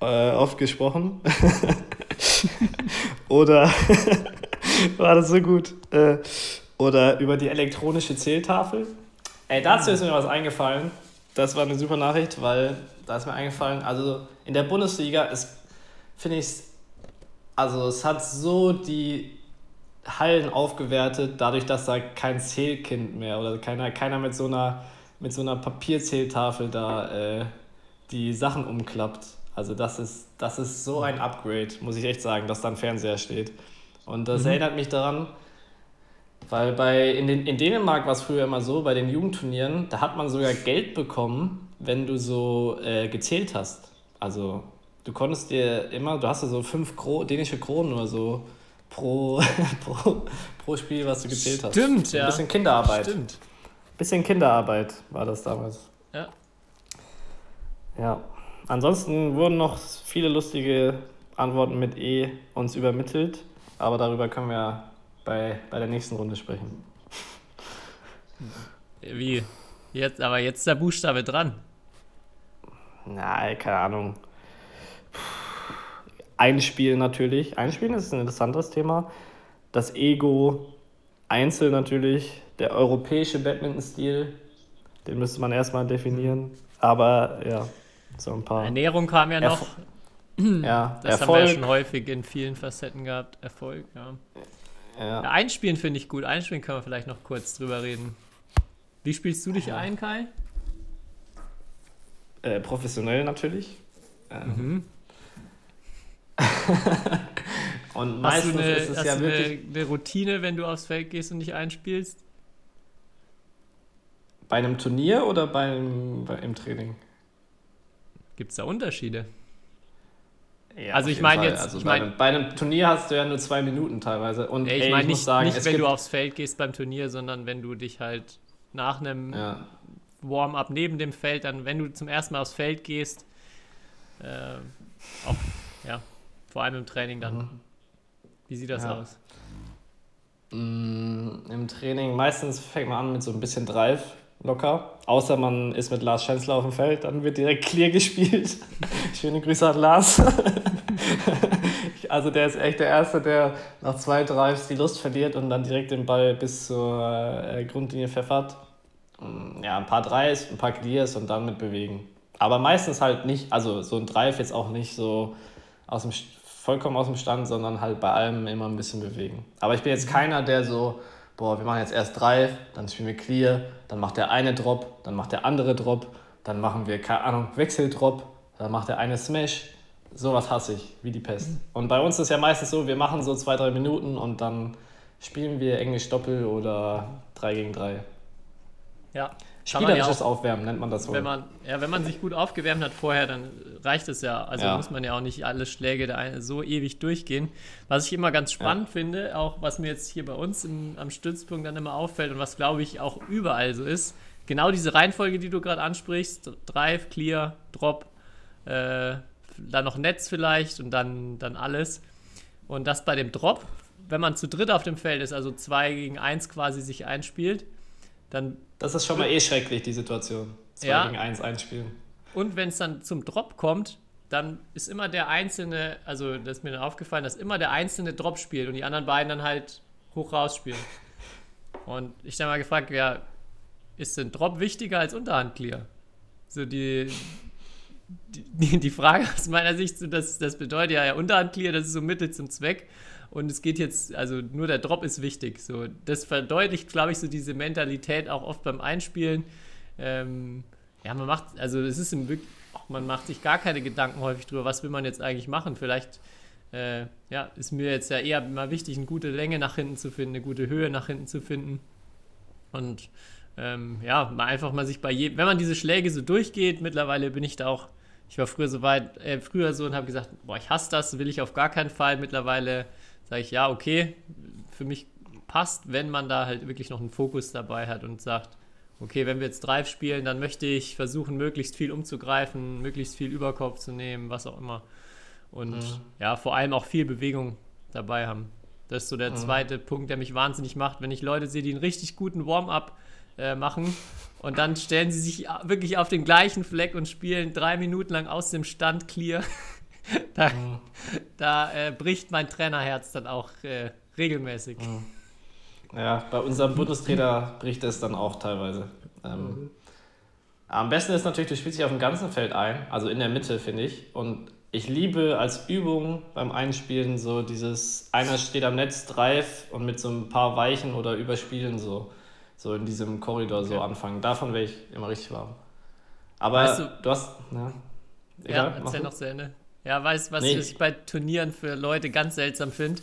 äh, oft gesprochen. (laughs) Oder war das so gut? Äh, oder über die elektronische Zähltafel. Ey, dazu ist mir was eingefallen. Das war eine super Nachricht, weil da ist mir eingefallen, also in der Bundesliga ist, finde ich, also es hat so die Hallen aufgewertet, dadurch, dass da kein Zählkind mehr oder keiner, keiner mit so einer, mit so einer Papierzähltafel da äh, die Sachen umklappt. Also das ist, das ist so ein Upgrade, muss ich echt sagen, dass da ein Fernseher steht. Und das mhm. erinnert mich daran, weil bei, in, den, in Dänemark war es früher immer so, bei den Jugendturnieren, da hat man sogar Geld bekommen, wenn du so äh, gezählt hast. Also du konntest dir immer, du hast ja so fünf Kro dänische Kronen oder so pro, (laughs) pro, pro Spiel, was du gezählt hast. Stimmt, ja. Ein bisschen Kinderarbeit. Stimmt. Bisschen Kinderarbeit war das damals. Ja. Ja. Ansonsten wurden noch viele lustige Antworten mit E uns übermittelt, aber darüber können wir bei, bei der nächsten Runde sprechen. Wie? Jetzt, aber jetzt ist der Buchstabe dran. Nein, keine Ahnung. Einspielen natürlich. Einspielen ist ein interessantes Thema. Das Ego, Einzel natürlich, der europäische Badminton-Stil, den müsste man erstmal definieren. Aber ja, so ein paar. Ernährung kam ja noch. Ja, Das haben wir ja schon häufig in vielen Facetten gehabt. Erfolg, ja. Ja. ja Einspielen finde ich gut. Einspielen können wir vielleicht noch kurz drüber reden. Wie spielst du dich ein, Kai? Äh, professionell natürlich. Ähm. Mhm. (laughs) Und meistens du, eine, ist es ja wirklich eine, eine Routine, wenn du aufs Feld gehst und dich einspielst? bei einem Turnier oder beim, bei, im Training. Gibt es da Unterschiede? Ja, Also ich meine jetzt- also ich bei, mein- einem, bei einem Turnier hast du ja nur zwei Minuten teilweise. Und Ey, ich meine muss nicht, sagen, nicht wenn du aufs Feld gehst beim Turnier, sondern wenn du dich halt nach einem ja, Warm-up neben dem Feld, dann wenn du zum ersten Mal aufs Feld gehst, äh, auch, ja, vor allem im Training dann. Wie sieht das Mhm. Ja. aus? Mm, Im Training meistens fängt man an mit so ein bisschen Drive locker. Außer man ist mit Lars Schänzler auf dem Feld, dann wird direkt clear gespielt. (laughs) Schöne Grüße an Lars. (laughs) also der ist echt der Erste, der nach zwei Drives die Lust verliert und dann direkt den Ball bis zur äh, Grundlinie pfeffert. Mm, Ja, ein paar Drives, ein paar Clears und dann mit bewegen. Aber meistens halt nicht, also so ein Drive jetzt auch nicht so aus dem, vollkommen aus dem Stand, sondern halt bei allem immer ein bisschen bewegen. Aber ich bin jetzt keiner, der so, boah, wir machen jetzt erst Drive, dann spielen wir Clear, dann macht der eine Drop, dann macht der andere Drop, dann machen wir, keine Ahnung, Wechseldrop, dann macht der eine Smash. Sowas hasse ich, wie die Pest. Und bei uns ist ja meistens so, wir machen so zwei, drei Minuten und dann spielen wir Englisch Doppel oder 3 gegen 3. Ja, ja Spielerisches auch, Aufwärmen nennt man das wohl. wenn man, ja, wenn man sich gut aufgewärmt hat vorher, dann reicht es ja. Also Ja. muss man ja auch nicht alle Schläge da so ewig durchgehen. Was ich immer ganz spannend finde, auch was mir jetzt hier bei uns im, am Stützpunkt dann immer auffällt und was glaube ich auch überall so ist, genau diese Reihenfolge, die du gerade ansprichst, Drive, Clear, Drop, äh, dann noch Netz vielleicht und dann, dann alles. Und das bei dem Drop, wenn man zu dritt auf dem Feld ist, also zwei gegen eins quasi sich einspielt, dann Das ist schon mal eh schrecklich, die Situation. 2 Ja. gegen 1 einspielen. Und wenn es dann zum Drop kommt, dann ist immer der einzelne, also das ist mir dann aufgefallen, dass immer der einzelne Drop spielt und die anderen beiden dann halt hoch raus spielen. Und ich dann mal gefragt, ja, ist denn Drop wichtiger als Unterhand Clear? So die, die, die Frage aus meiner Sicht, so das, das bedeutet ja, ja Unterhand Clear, das ist so Mittel zum Zweck. Und es geht jetzt, also nur der Drop ist wichtig. So, das verdeutlicht, glaube ich, so diese Mentalität auch oft beim Einspielen. Ähm, ja, man macht, also es ist im Wirk- man macht sich gar keine Gedanken häufig drüber, was will man jetzt eigentlich machen. Vielleicht äh, ja, ist mir jetzt ja eher mal wichtig, eine gute Länge nach hinten zu finden, eine gute Höhe nach hinten zu finden. Und ähm, ja, mal einfach mal sich bei jedem, wenn man diese Schläge so durchgeht, mittlerweile bin ich da auch, ich war früher so weit, äh, früher so und habe gesagt, boah, ich hasse das, will ich auf gar keinen Fall. Mittlerweile sage ich, ja, okay, für mich passt, wenn man da halt wirklich noch einen Fokus dabei hat und sagt, okay, wenn wir jetzt Drive spielen, dann möchte ich versuchen, möglichst viel umzugreifen, möglichst viel Überkopf zu nehmen, was auch immer. Und ja, vor allem auch viel Bewegung dabei haben. Das ist so der zweite Punkt, der mich wahnsinnig macht, wenn ich Leute sehe, die einen richtig guten Warm-up äh, machen und dann stellen sie sich wirklich auf den gleichen Fleck und spielen drei Minuten lang aus dem Stand clear. (laughs) da da äh, bricht mein Trainerherz dann auch äh, regelmäßig. Ja, bei unserem Bundestrainer bricht es dann auch teilweise. Ähm, am besten ist natürlich, du spielst dich auf dem ganzen Feld ein, also in der Mitte, finde ich. Und ich liebe als Übung beim Einspielen so dieses, einer steht am Netz, Drive und mit so ein paar Weichen oder Überspielen so, so in diesem Korridor so Okay. anfangen. Davon wäre ich immer richtig warm. Aber Weißt du, du- hast, ja, Ja, Egal, mach erzähl noch zu Ende. Ja, weißt du, was Nee. ich bei Turnieren für Leute ganz seltsam finde?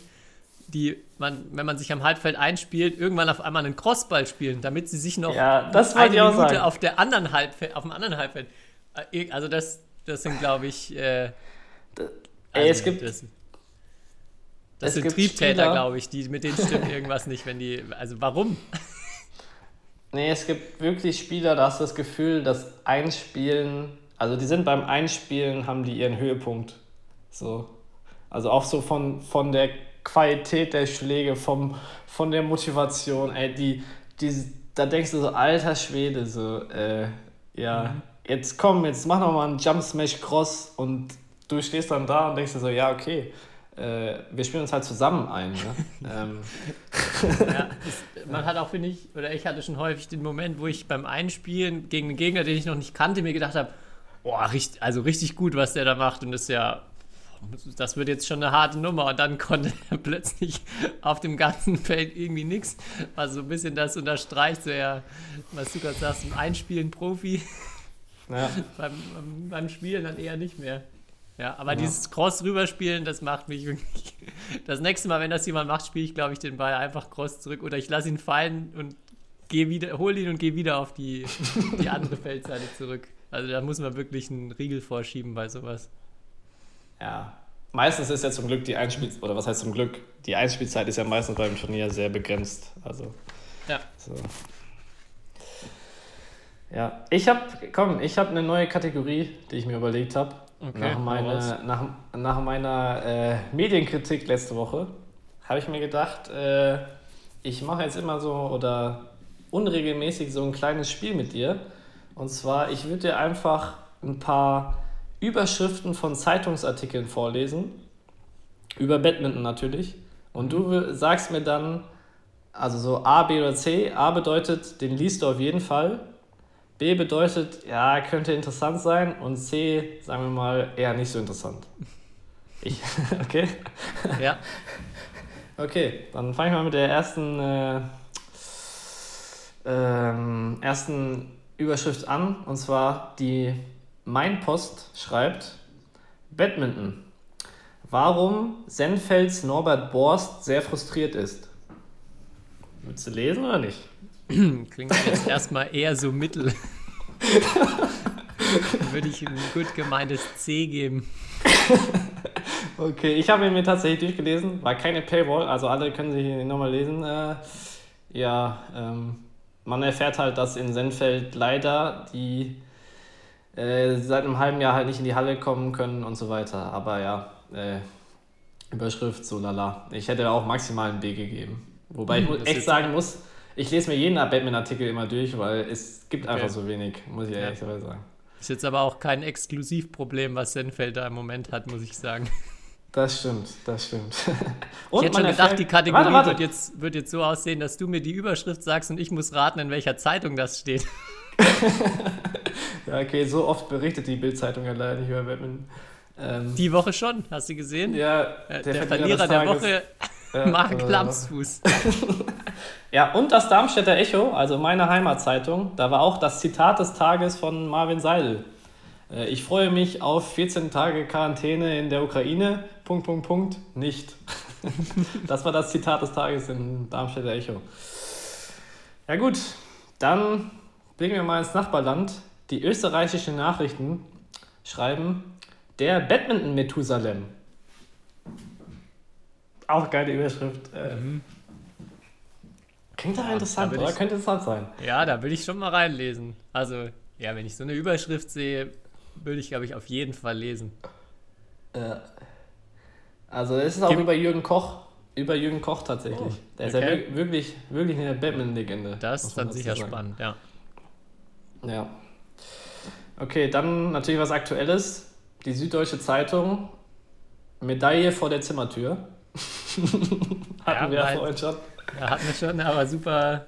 Die, man, wenn man sich am Halbfeld einspielt, irgendwann auf einmal einen Crossball spielen, damit sie sich noch Ja, das eine Minute sagen. auf der anderen Halbfeld, auf dem anderen Halbfeld. Äh, Also das, das sind, glaube ich, äh, Ey, also es gibt, das, das sind Triebtäter, glaube ich, die mit denen stimmt irgendwas nicht, wenn die, also warum? Nee, es gibt wirklich Spieler, da hast du das Gefühl, das Einspielen, also die sind beim Einspielen, haben die ihren Höhepunkt. So. Also auch so von, von der Qualität der Schläge, vom, von der Motivation, ey, die, die, da denkst du so, alter Schwede, so, äh, ja, jetzt komm, jetzt mach noch mal einen Jump Smash Cross und du stehst dann da und denkst dir so, ja, okay, äh, wir spielen uns halt zusammen ein. Ne? (laughs) ähm, Ja, (laughs) es, man hat auch, finde ich, oder ich hatte schon häufig den Moment, wo ich beim Einspielen gegen einen Gegner, den ich noch nicht kannte, mir gedacht habe, boah, richtig, also richtig gut, was der da macht. Und das ist ja, das wird jetzt schon eine harte Nummer. Und dann (laughs) konnte er plötzlich auf dem ganzen Feld irgendwie nichts. Was so ein bisschen das unterstreicht, so ja, was du gerade sagst, im Einspielen Profi, ja. (laughs) beim, beim, Spielen dann eher nicht mehr. Ja, aber dieses Cross rüberspielen, das macht mich (laughs) wirklich. Das nächste Mal, wenn das jemand macht, spiele ich, glaube ich, den Ball einfach Cross zurück oder ich lasse ihn fallen und gehe wieder, hole ihn und gehe wieder auf die, die andere Feldseite zurück. Also da muss man wirklich einen Riegel vorschieben bei sowas. ja. Meistens ist ja zum Glück die Einspiel oder was heißt zum Glück? Die Einspielzeit ist ja meistens beim Turnier sehr begrenzt. Also Ja. so. Ja, ich habe, komm, ich habe eine neue Kategorie, die ich mir überlegt habe. Okay, nach, meine, nach, nach meiner äh, Medienkritik letzte Woche habe ich mir gedacht, äh, ich mache jetzt immer so oder unregelmäßig so ein kleines Spiel mit dir. Und zwar, ich würde dir einfach ein paar Überschriften von Zeitungsartikeln vorlesen. Über Badminton natürlich. Und du sagst mir dann, also so A, B oder C. A bedeutet, den liest du auf jeden Fall. B bedeutet, ja, könnte interessant sein. Und C, sagen wir mal, eher nicht so interessant. Ich, (laughs) okay? Ja. (laughs) Okay, dann fange ich mal mit der ersten, äh, ähm, ersten Überschrift an. Und zwar die Mein Post schreibt: Badminton. Warum Senfelds Norbert Borst sehr frustriert ist. Willst du lesen oder nicht? (clears throat) Klingt jetzt erstmal eher so mittel. (laughs) Würde ich ein gut gemeintes C geben. Okay, ich habe ihn mir tatsächlich durchgelesen. War keine Paywall, also alle können sich nochmal lesen. Äh, ja, ähm, man erfährt halt, dass in Senfeld leider die äh, seit einem halben Jahr halt nicht in die Halle kommen können und so weiter. Aber ja, äh, Überschrift so lala. Ich hätte auch maximal ein B gegeben. Wobei ich mu- das echt sagen muss, ich lese mir jeden Batman-Artikel immer durch, weil es gibt Okay. einfach so wenig, muss ich Ja. ehrlich sagen. Ist jetzt aber auch kein Exklusivproblem, was Senfeld da im Moment hat, muss ich sagen. Das stimmt, das stimmt. (laughs) ich hätte schon gedacht, die Kategorie Warte, warte. Wird, jetzt, wird jetzt so aussehen, dass du mir die Überschrift sagst und ich muss raten, in welcher Zeitung das steht. (laughs) Ja, okay, so oft berichtet die Bildzeitung ja leider nicht über Batman. Ähm, Die Woche schon, hast du gesehen? ja, Äh, der, Verlierer des der. Woche, (laughs) Ja, Marc äh, Lamsfuß. Ja, und das Darmstädter Echo, also meine Heimatzeitung, da war auch das Zitat des Tages von Marvin Seidel. Äh, Ich freue mich auf 14 Tage Quarantäne in der Ukraine. Punkt, Punkt, Punkt. Nicht. (laughs) das war das Zitat des Tages im Darmstädter Echo. Ja gut, dann blicken wir mal ins Nachbarland. Die österreichischen Nachrichten schreiben, der Badminton-Methusalem. Auch geile Überschrift. Äh, Klingt doch interessant, da oder? ich- Könnte interessant sein. Ja, da will ich schon mal reinlesen. Also, ja, wenn ich so eine Überschrift sehe, würde ich, glaube ich, auf jeden Fall lesen. Äh, also es ist auch Gib- über Jürgen Koch, über Jürgen Koch tatsächlich. Oh, Der ist ja okay. wir- wirklich, wirklich eine Batman-Legende. Das ist dann sicher sagen. spannend, ja. Ja. Okay, dann natürlich was Aktuelles. Die Süddeutsche Zeitung. Medaille vor der Zimmertür. (laughs) Hatten wir ja vorhin schon. Ja, hatten wir schon, aber super,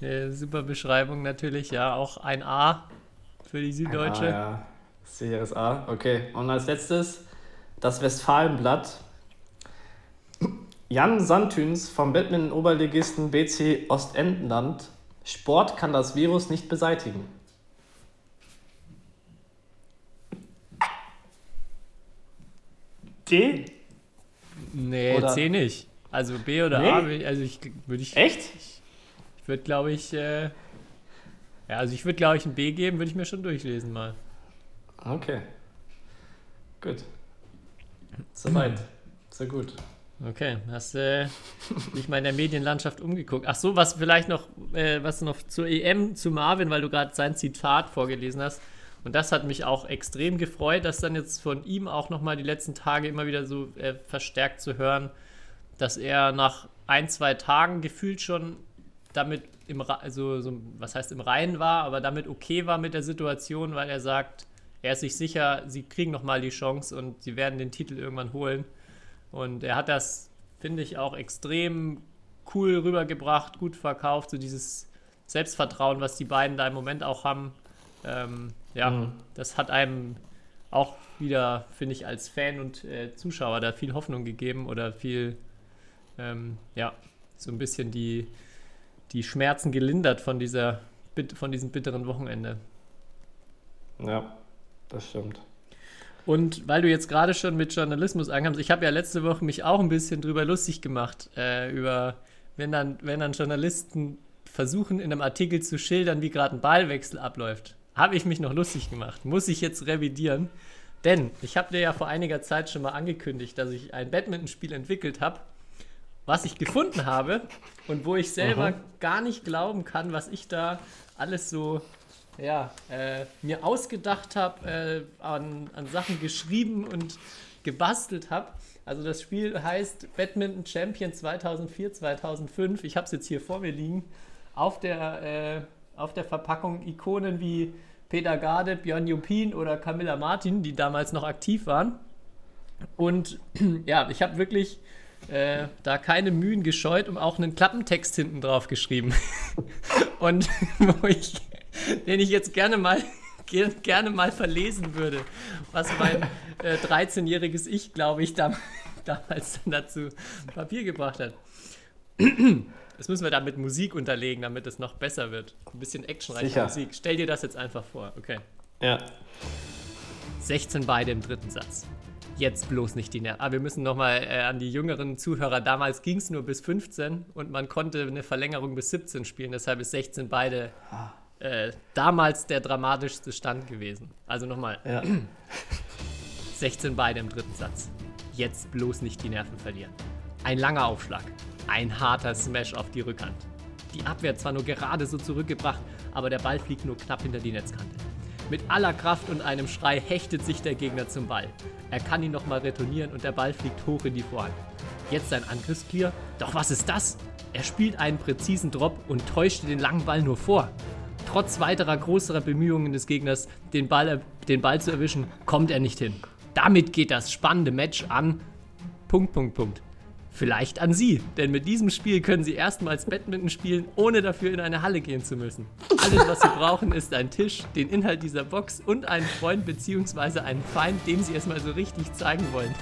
äh, super Beschreibung natürlich. Ja, auch ein A für die Süddeutsche. Ah, ja. Sicheres A. Okay. Und als letztes das Westfalenblatt. Jan Santüns vom Badminton-Oberligisten BC Ostendenland. Sport kann das Virus nicht beseitigen. D? Nee, Oder- C nicht. Also B oder Nee? A, ich- also ich würde ich, Echt? ich würde glaube ich, äh, ja, also ich würde glaube ich ein B geben, würde ich mir schon durchlesen mal. Okay. Gut. Soweit. (laughs) So gut. Okay, hast äh, dich mal in der Medienlandschaft umgeguckt. Ach so, was vielleicht noch, äh, was noch zur EM zu Marvin, weil du gerade sein Zitat vorgelesen hast. Und das hat mich auch extrem gefreut, dass dann jetzt von ihm auch nochmal die letzten Tage immer wieder so äh, verstärkt zu hören, dass er nach ein, zwei Tagen gefühlt schon damit im, also, so, was heißt im Reinen war, aber damit okay war mit der Situation, weil er sagt, er ist sich sicher, sie kriegen nochmal die Chance und sie werden den Titel irgendwann holen. Und er hat das, finde ich, auch extrem cool rübergebracht, gut verkauft, so dieses Selbstvertrauen, was die beiden da im Moment auch haben. Ähm, ja, mhm. das hat einem auch wieder, finde ich, als Fan und äh, Zuschauer da viel Hoffnung gegeben oder viel, ähm, ja, so ein bisschen die, die Schmerzen gelindert von, dieser, von diesem bitteren Wochenende. Ja, das stimmt. Und weil du jetzt gerade schon mit Journalismus ankamst, ich habe ja letzte Woche mich auch ein bisschen drüber lustig gemacht, äh, über, wenn dann, wenn dann Journalisten versuchen, in einem Artikel zu schildern, wie gerade ein Ballwechsel abläuft. Habe ich mich noch lustig gemacht. Muss ich jetzt revidieren. Denn ich habe dir ja vor einiger Zeit schon mal angekündigt, dass ich ein Badmintonspiel entwickelt habe, was ich gefunden habe und wo ich selber Aha. gar nicht glauben kann, was ich da alles so ja, äh, mir ausgedacht habe, äh, an, an Sachen geschrieben und gebastelt habe. Also das Spiel heißt Badminton Champion 2004, 2005. Ich habe es jetzt hier vor mir liegen. Auf der, äh, auf der Verpackung Ikonen wie Peter Garde, Björn Jupin oder Camilla Martin, die damals noch aktiv waren. Und (clears throat) ja, ich habe wirklich äh, da keine Mühen gescheut und auch einen Klappentext hinten drauf geschrieben. (laughs) und (laughs) wo ich, (laughs) den ich jetzt gerne mal (laughs) gerne mal verlesen würde, was mein äh, 13-jähriges Ich, glaube ich, dam (laughs) damals dann dazu Papier gebracht hat. (clears throat) Das müssen wir dann mit Musik unterlegen, damit es noch besser wird. Ein bisschen actionreiche Musik. Stell dir das jetzt einfach vor, okay? Ja. 16 beide im dritten Satz. Jetzt bloß nicht die Nerven. Aber wir müssen nochmal äh, an die jüngeren Zuhörer. Damals ging es nur bis 15 und man konnte eine Verlängerung bis 17 spielen. Deshalb ist 16 beide äh, damals der dramatischste Stand gewesen. Also nochmal. Ja. (clears throat) 16 beide im dritten Satz. Jetzt bloß nicht die Nerven verlieren. Ein langer Aufschlag. Ein harter Smash auf die Rückhand. Die Abwehr zwar nur gerade so zurückgebracht, aber der Ball fliegt nur knapp hinter die Netzkante. Mit aller Kraft und einem Schrei hechtet sich der Gegner zum Ball. Er kann ihn nochmal retournieren und der Ball fliegt hoch in die Vorhand. Jetzt sein Angriffsclear. Doch was ist das? Er spielt einen präzisen Drop und täuscht den langen Ball nur vor. Trotz weiterer größerer Bemühungen des Gegners, den Ball, den Ball zu erwischen, kommt er nicht hin. Damit geht das spannende Match an. Punkt, Punkt, Punkt. Vielleicht an Sie, denn mit diesem Spiel können Sie erstmals Badminton spielen, ohne dafür in eine Halle gehen zu müssen. Alles, was Sie brauchen, ist ein Tisch, den Inhalt dieser Box und einen Freund bzw. einen Feind, dem Sie es mal so richtig zeigen wollen.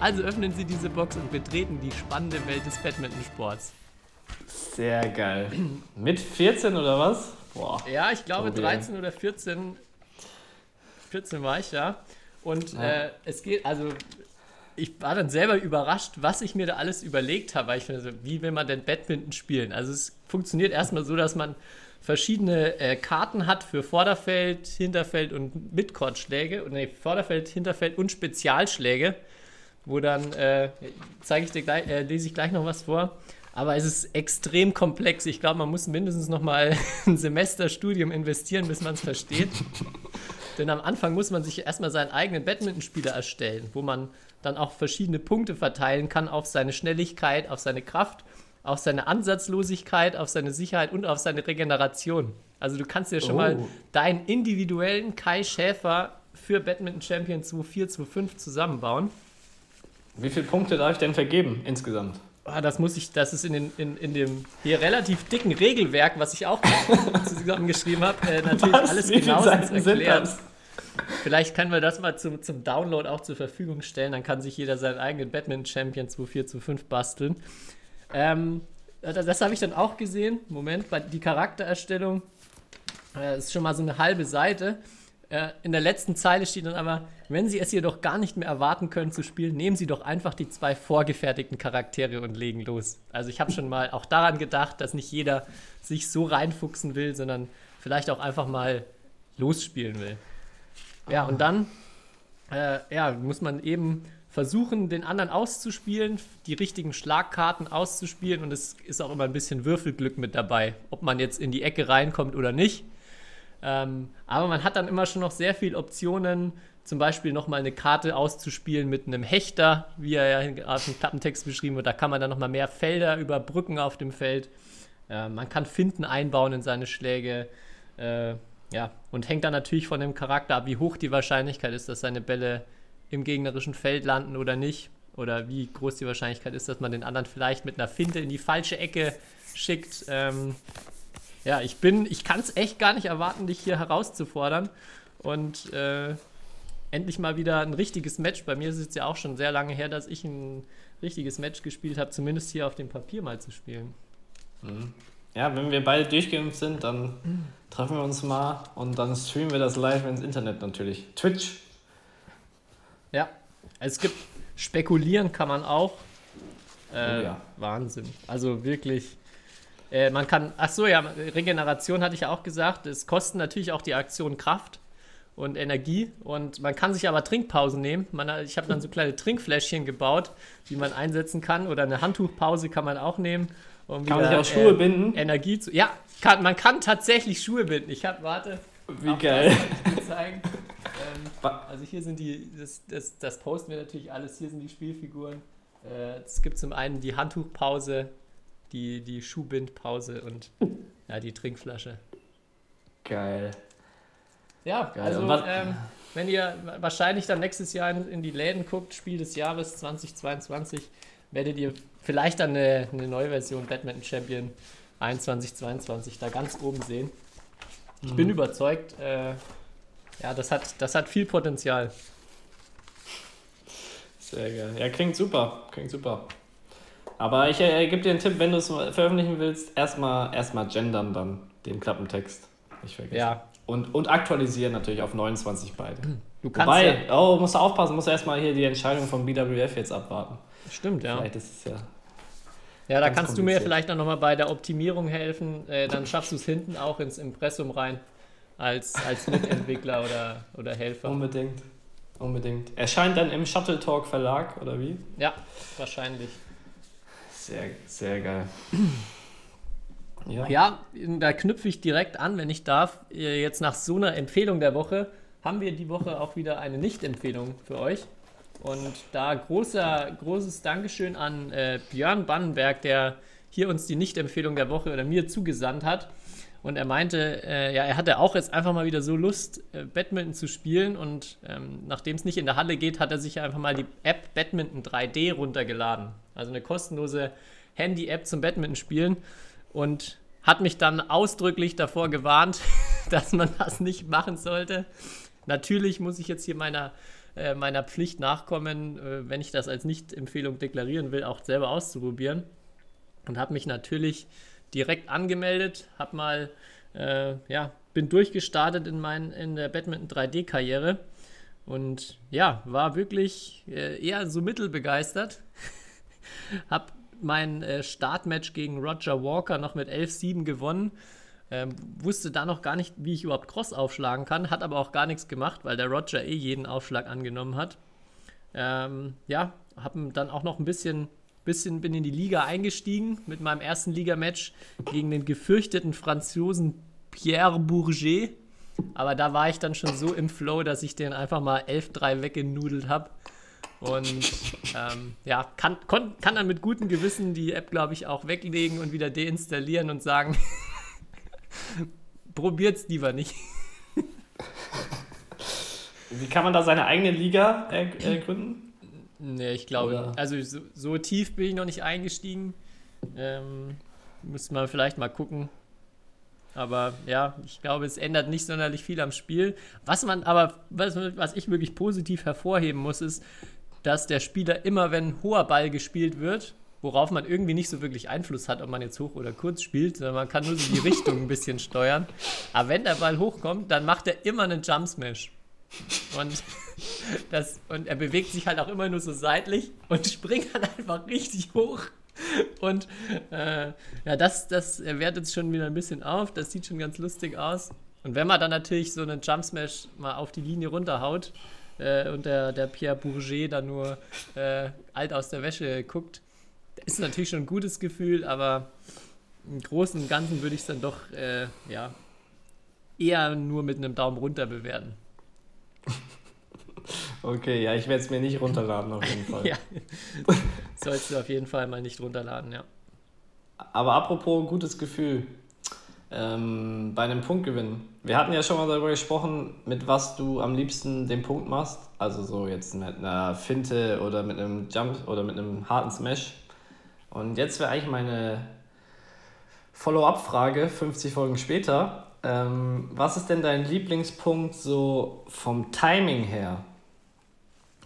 Also öffnen Sie diese Box und betreten die spannende Welt des Badmintonsports. Sehr geil. Mit 14 oder was? Boah. Ja, ich glaube Tobi. 13 oder 14. 14 war ich ja. Und ja. Äh, es geht, also ich war dann selber überrascht, was ich mir da alles überlegt habe, weil ich finde, so, wie will man denn Badminton spielen? Also es funktioniert erstmal so, dass man verschiedene äh, Karten hat für Vorderfeld, Hinterfeld und Midcourt-Schläge. Nee, Vorderfeld, Hinterfeld und Spezialschläge, wo dann, äh, zeige ich dir gleich, äh, lese ich gleich noch was vor. Aber es ist extrem komplex. Ich glaube, man muss mindestens noch mal (laughs) ein Semesterstudium investieren, bis man es versteht. (laughs) Denn am Anfang muss man sich erstmal seinen eigenen Badmintonspieler erstellen, wo man dann auch verschiedene Punkte verteilen kann auf seine Schnelligkeit, auf seine Kraft, auf seine Ansatzlosigkeit, auf seine Sicherheit und auf seine Regeneration. Also du kannst dir schon oh. mal deinen individuellen Kai Schäfer für Badminton Champion 2.4, 2.5 zusammenbauen. Wie viele Punkte darf ich denn vergeben insgesamt? Ah, das muss ich, das ist in, den, in, in dem hier relativ dicken Regelwerk, was ich auch (laughs) zusammengeschrieben habe, äh, natürlich was? alles genauestens erklärt. Vielleicht können wir das mal zum, zum Download auch zur Verfügung stellen. Dann kann sich jeder seinen eigenen Batman Champion 2.4 zu 5 basteln. Ähm, das, das habe ich dann auch gesehen. Moment, die Charaktererstellung äh, ist schon mal so eine halbe Seite. Äh, in der letzten Zeile steht dann aber, wenn Sie es jedoch gar nicht mehr erwarten können zu spielen, nehmen Sie doch einfach die zwei vorgefertigten Charaktere und legen los. Also ich habe schon mal auch daran gedacht, dass nicht jeder sich so reinfuchsen will, sondern vielleicht auch einfach mal losspielen will. Ja, und dann äh, ja, muss man eben versuchen, den anderen auszuspielen, die richtigen Schlagkarten auszuspielen und es ist auch immer ein bisschen Würfelglück mit dabei, ob man jetzt in die Ecke reinkommt oder nicht. Ähm, aber man hat dann immer schon noch sehr viele Optionen, zum Beispiel nochmal eine Karte auszuspielen mit einem Hechter, wie er ja auf dem Klappentext beschrieben wird. Da kann man dann nochmal mehr Felder überbrücken auf dem Feld. Äh, man kann Finden einbauen in seine Schläge. Äh, ja, und hängt dann natürlich von dem Charakter ab, wie hoch die Wahrscheinlichkeit ist, dass seine Bälle im gegnerischen Feld landen oder nicht. Oder wie groß die Wahrscheinlichkeit ist, dass man den anderen vielleicht mit einer Finte in die falsche Ecke schickt. Ähm, ja, ich bin, ich kann es echt gar nicht erwarten, dich hier herauszufordern. Und äh, endlich mal wieder ein richtiges Match. Bei mir ist es ja auch schon sehr lange her, dass ich ein richtiges Match gespielt habe, zumindest hier auf dem Papier mal zu spielen. Mhm. Ja, wenn wir beide durchgeimpft sind, dann treffen wir uns mal und dann streamen wir das live ins Internet natürlich. Twitch. Ja, es gibt spekulieren kann man auch. Äh, Oh ja. Wahnsinn. Also wirklich. Äh, man kann, ach so, ja, Regeneration hatte ich ja auch gesagt. Es kosten natürlich auch die Aktionen Kraft und Energie. Und man kann sich aber Trinkpausen nehmen. Man, ich habe dann so kleine Trinkfläschchen gebaut, die man einsetzen kann. Oder eine Handtuchpause kann man auch nehmen. Um Kann man sich auch Schuhe äh, binden? Energie zu. Ja, kann, man kann tatsächlich Schuhe binden. Ich habe, warte, Wie geil. zeigen. Ähm, also hier sind die, das, das, das posten wir natürlich alles. Hier sind die Spielfiguren. Äh, es gibt zum einen die Handtuchpause, die, die Schuhbindpause und ja, die Trinkflasche. Geil. Ja, Geil. also was- ähm, wenn ihr wahrscheinlich dann nächstes Jahr in, in die Läden guckt, Spiel des Jahres 2022, werdet ihr vielleicht dann eine, eine neue Version Badminton Champion 21-22 da ganz oben sehen. Ich bin überzeugt, äh, ja, das hat, das hat viel Potenzial. Sehr geil. Ja, klingt super. Klingt super. Aber ich äh, gebe dir einen Tipp, wenn du es veröffentlichen willst, erstmal erstmal gendern dann den Klappentext. Nicht vergessen. Ja, Und, und aktualisieren natürlich auf 29 beide. du kannst Wobei, ja, oh, musst du aufpassen, musst du erstmal hier die Entscheidung vom BWF jetzt abwarten. stimmt, ja. Vielleicht ist es ja. Ja, da kannst du mir vielleicht auch nochmal bei der Optimierung helfen. Äh, dann schaffst du es hinten auch ins Impressum rein als, als Mitentwickler oder, oder Helfer. Unbedingt. Unbedingt. Erscheint dann im Shuttle Talk Verlag, oder wie? Ja, wahrscheinlich. Sehr, sehr geil. Ja. Ja, da knüpfe ich direkt an, wenn ich darf. Äh, Jetzt nach so einer Empfehlung der Woche haben wir die Woche auch wieder eine Nicht-Empfehlung für euch. Und da großer, großes Dankeschön an äh, Björn Bannenberg, der hier uns die Nicht-Empfehlung der Woche oder mir zugesandt hat. Und er meinte, äh, ja, er hatte auch jetzt einfach mal wieder so Lust, äh, Badminton zu spielen. Und ähm, nachdem es nicht in der Halle geht, hat er sich einfach mal die App Badminton 3D runtergeladen. Also eine kostenlose Handy-App zum Badminton spielen. Und hat mich dann ausdrücklich davor gewarnt, (laughs) dass man das nicht machen sollte. Natürlich muss ich jetzt hier meiner, äh, meiner Pflicht nachkommen, äh, wenn ich das als Nicht-Empfehlung deklarieren will, auch selber auszuprobieren. Und habe mich natürlich direkt angemeldet, habe mal, äh, ja, bin durchgestartet in, mein, in der Badminton 3D-Karriere und ja, war wirklich äh, eher so mittelbegeistert. (laughs) habe mein äh, Startmatch gegen Roger Walker noch mit 11-7 gewonnen. Ähm, wusste da noch gar nicht, wie ich überhaupt Cross aufschlagen kann, hat aber auch gar nichts gemacht, weil der Roger eh jeden Aufschlag angenommen hat. Ähm, ja, habe dann auch noch ein bisschen, bisschen bin in die Liga eingestiegen mit meinem ersten Ligamatch gegen den gefürchteten Franzosen Pierre Bourget. Aber da war ich dann schon so im Flow, dass ich den einfach mal 11-3 weggenudelt habe. Und ähm, ja, kann, kon, kann dann mit gutem Gewissen die App, glaube ich, auch weglegen und wieder deinstallieren und sagen, (laughs) probiert's lieber nicht. Wie kann man da seine eigene Liga äh, äh, gründen? Nee, ich glaube, Oder- also so, so tief bin ich noch nicht eingestiegen. Ähm, müsste man vielleicht mal gucken. Aber ja, ich glaube, es ändert nicht sonderlich viel am Spiel. Was man aber, was, was ich wirklich positiv hervorheben muss, ist, dass der Spieler immer, wenn hoher Ball gespielt wird, worauf man irgendwie nicht so wirklich Einfluss hat, ob man jetzt hoch oder kurz spielt, sondern man kann nur so die Richtung ein bisschen steuern. Aber wenn der Ball hochkommt, dann macht er immer einen Jump Smash. Und, das, und er bewegt sich halt auch immer nur so seitlich und (laughs) springt dann einfach richtig hoch. Und äh, ja, das, das wertet schon wieder ein bisschen auf. Das sieht schon ganz lustig aus. Und wenn man dann natürlich so einen Jump Smash mal auf die Linie runterhaut äh, und der, der Pierre Bourget dann nur äh, alt aus der Wäsche guckt, ist natürlich schon ein gutes Gefühl, aber im Großen und Ganzen würde ich es dann doch äh, ja, eher nur mit einem Daumen runter bewerten. (laughs) Okay, ja, ich werde es mir nicht runterladen auf jeden Fall. (laughs) Ja. Sollst du auf jeden Fall mal nicht runterladen, ja. Aber apropos gutes Gefühl, ähm, bei einem Punktgewinn. Wir hatten ja schon mal darüber gesprochen, mit was du am liebsten den Punkt machst. Also so jetzt mit einer Finte oder mit einem Jump oder mit einem harten Smash. Und jetzt wäre eigentlich meine Follow-up-Frage, 50 Folgen später. Ähm, was ist denn dein Lieblingspunkt so vom Timing her?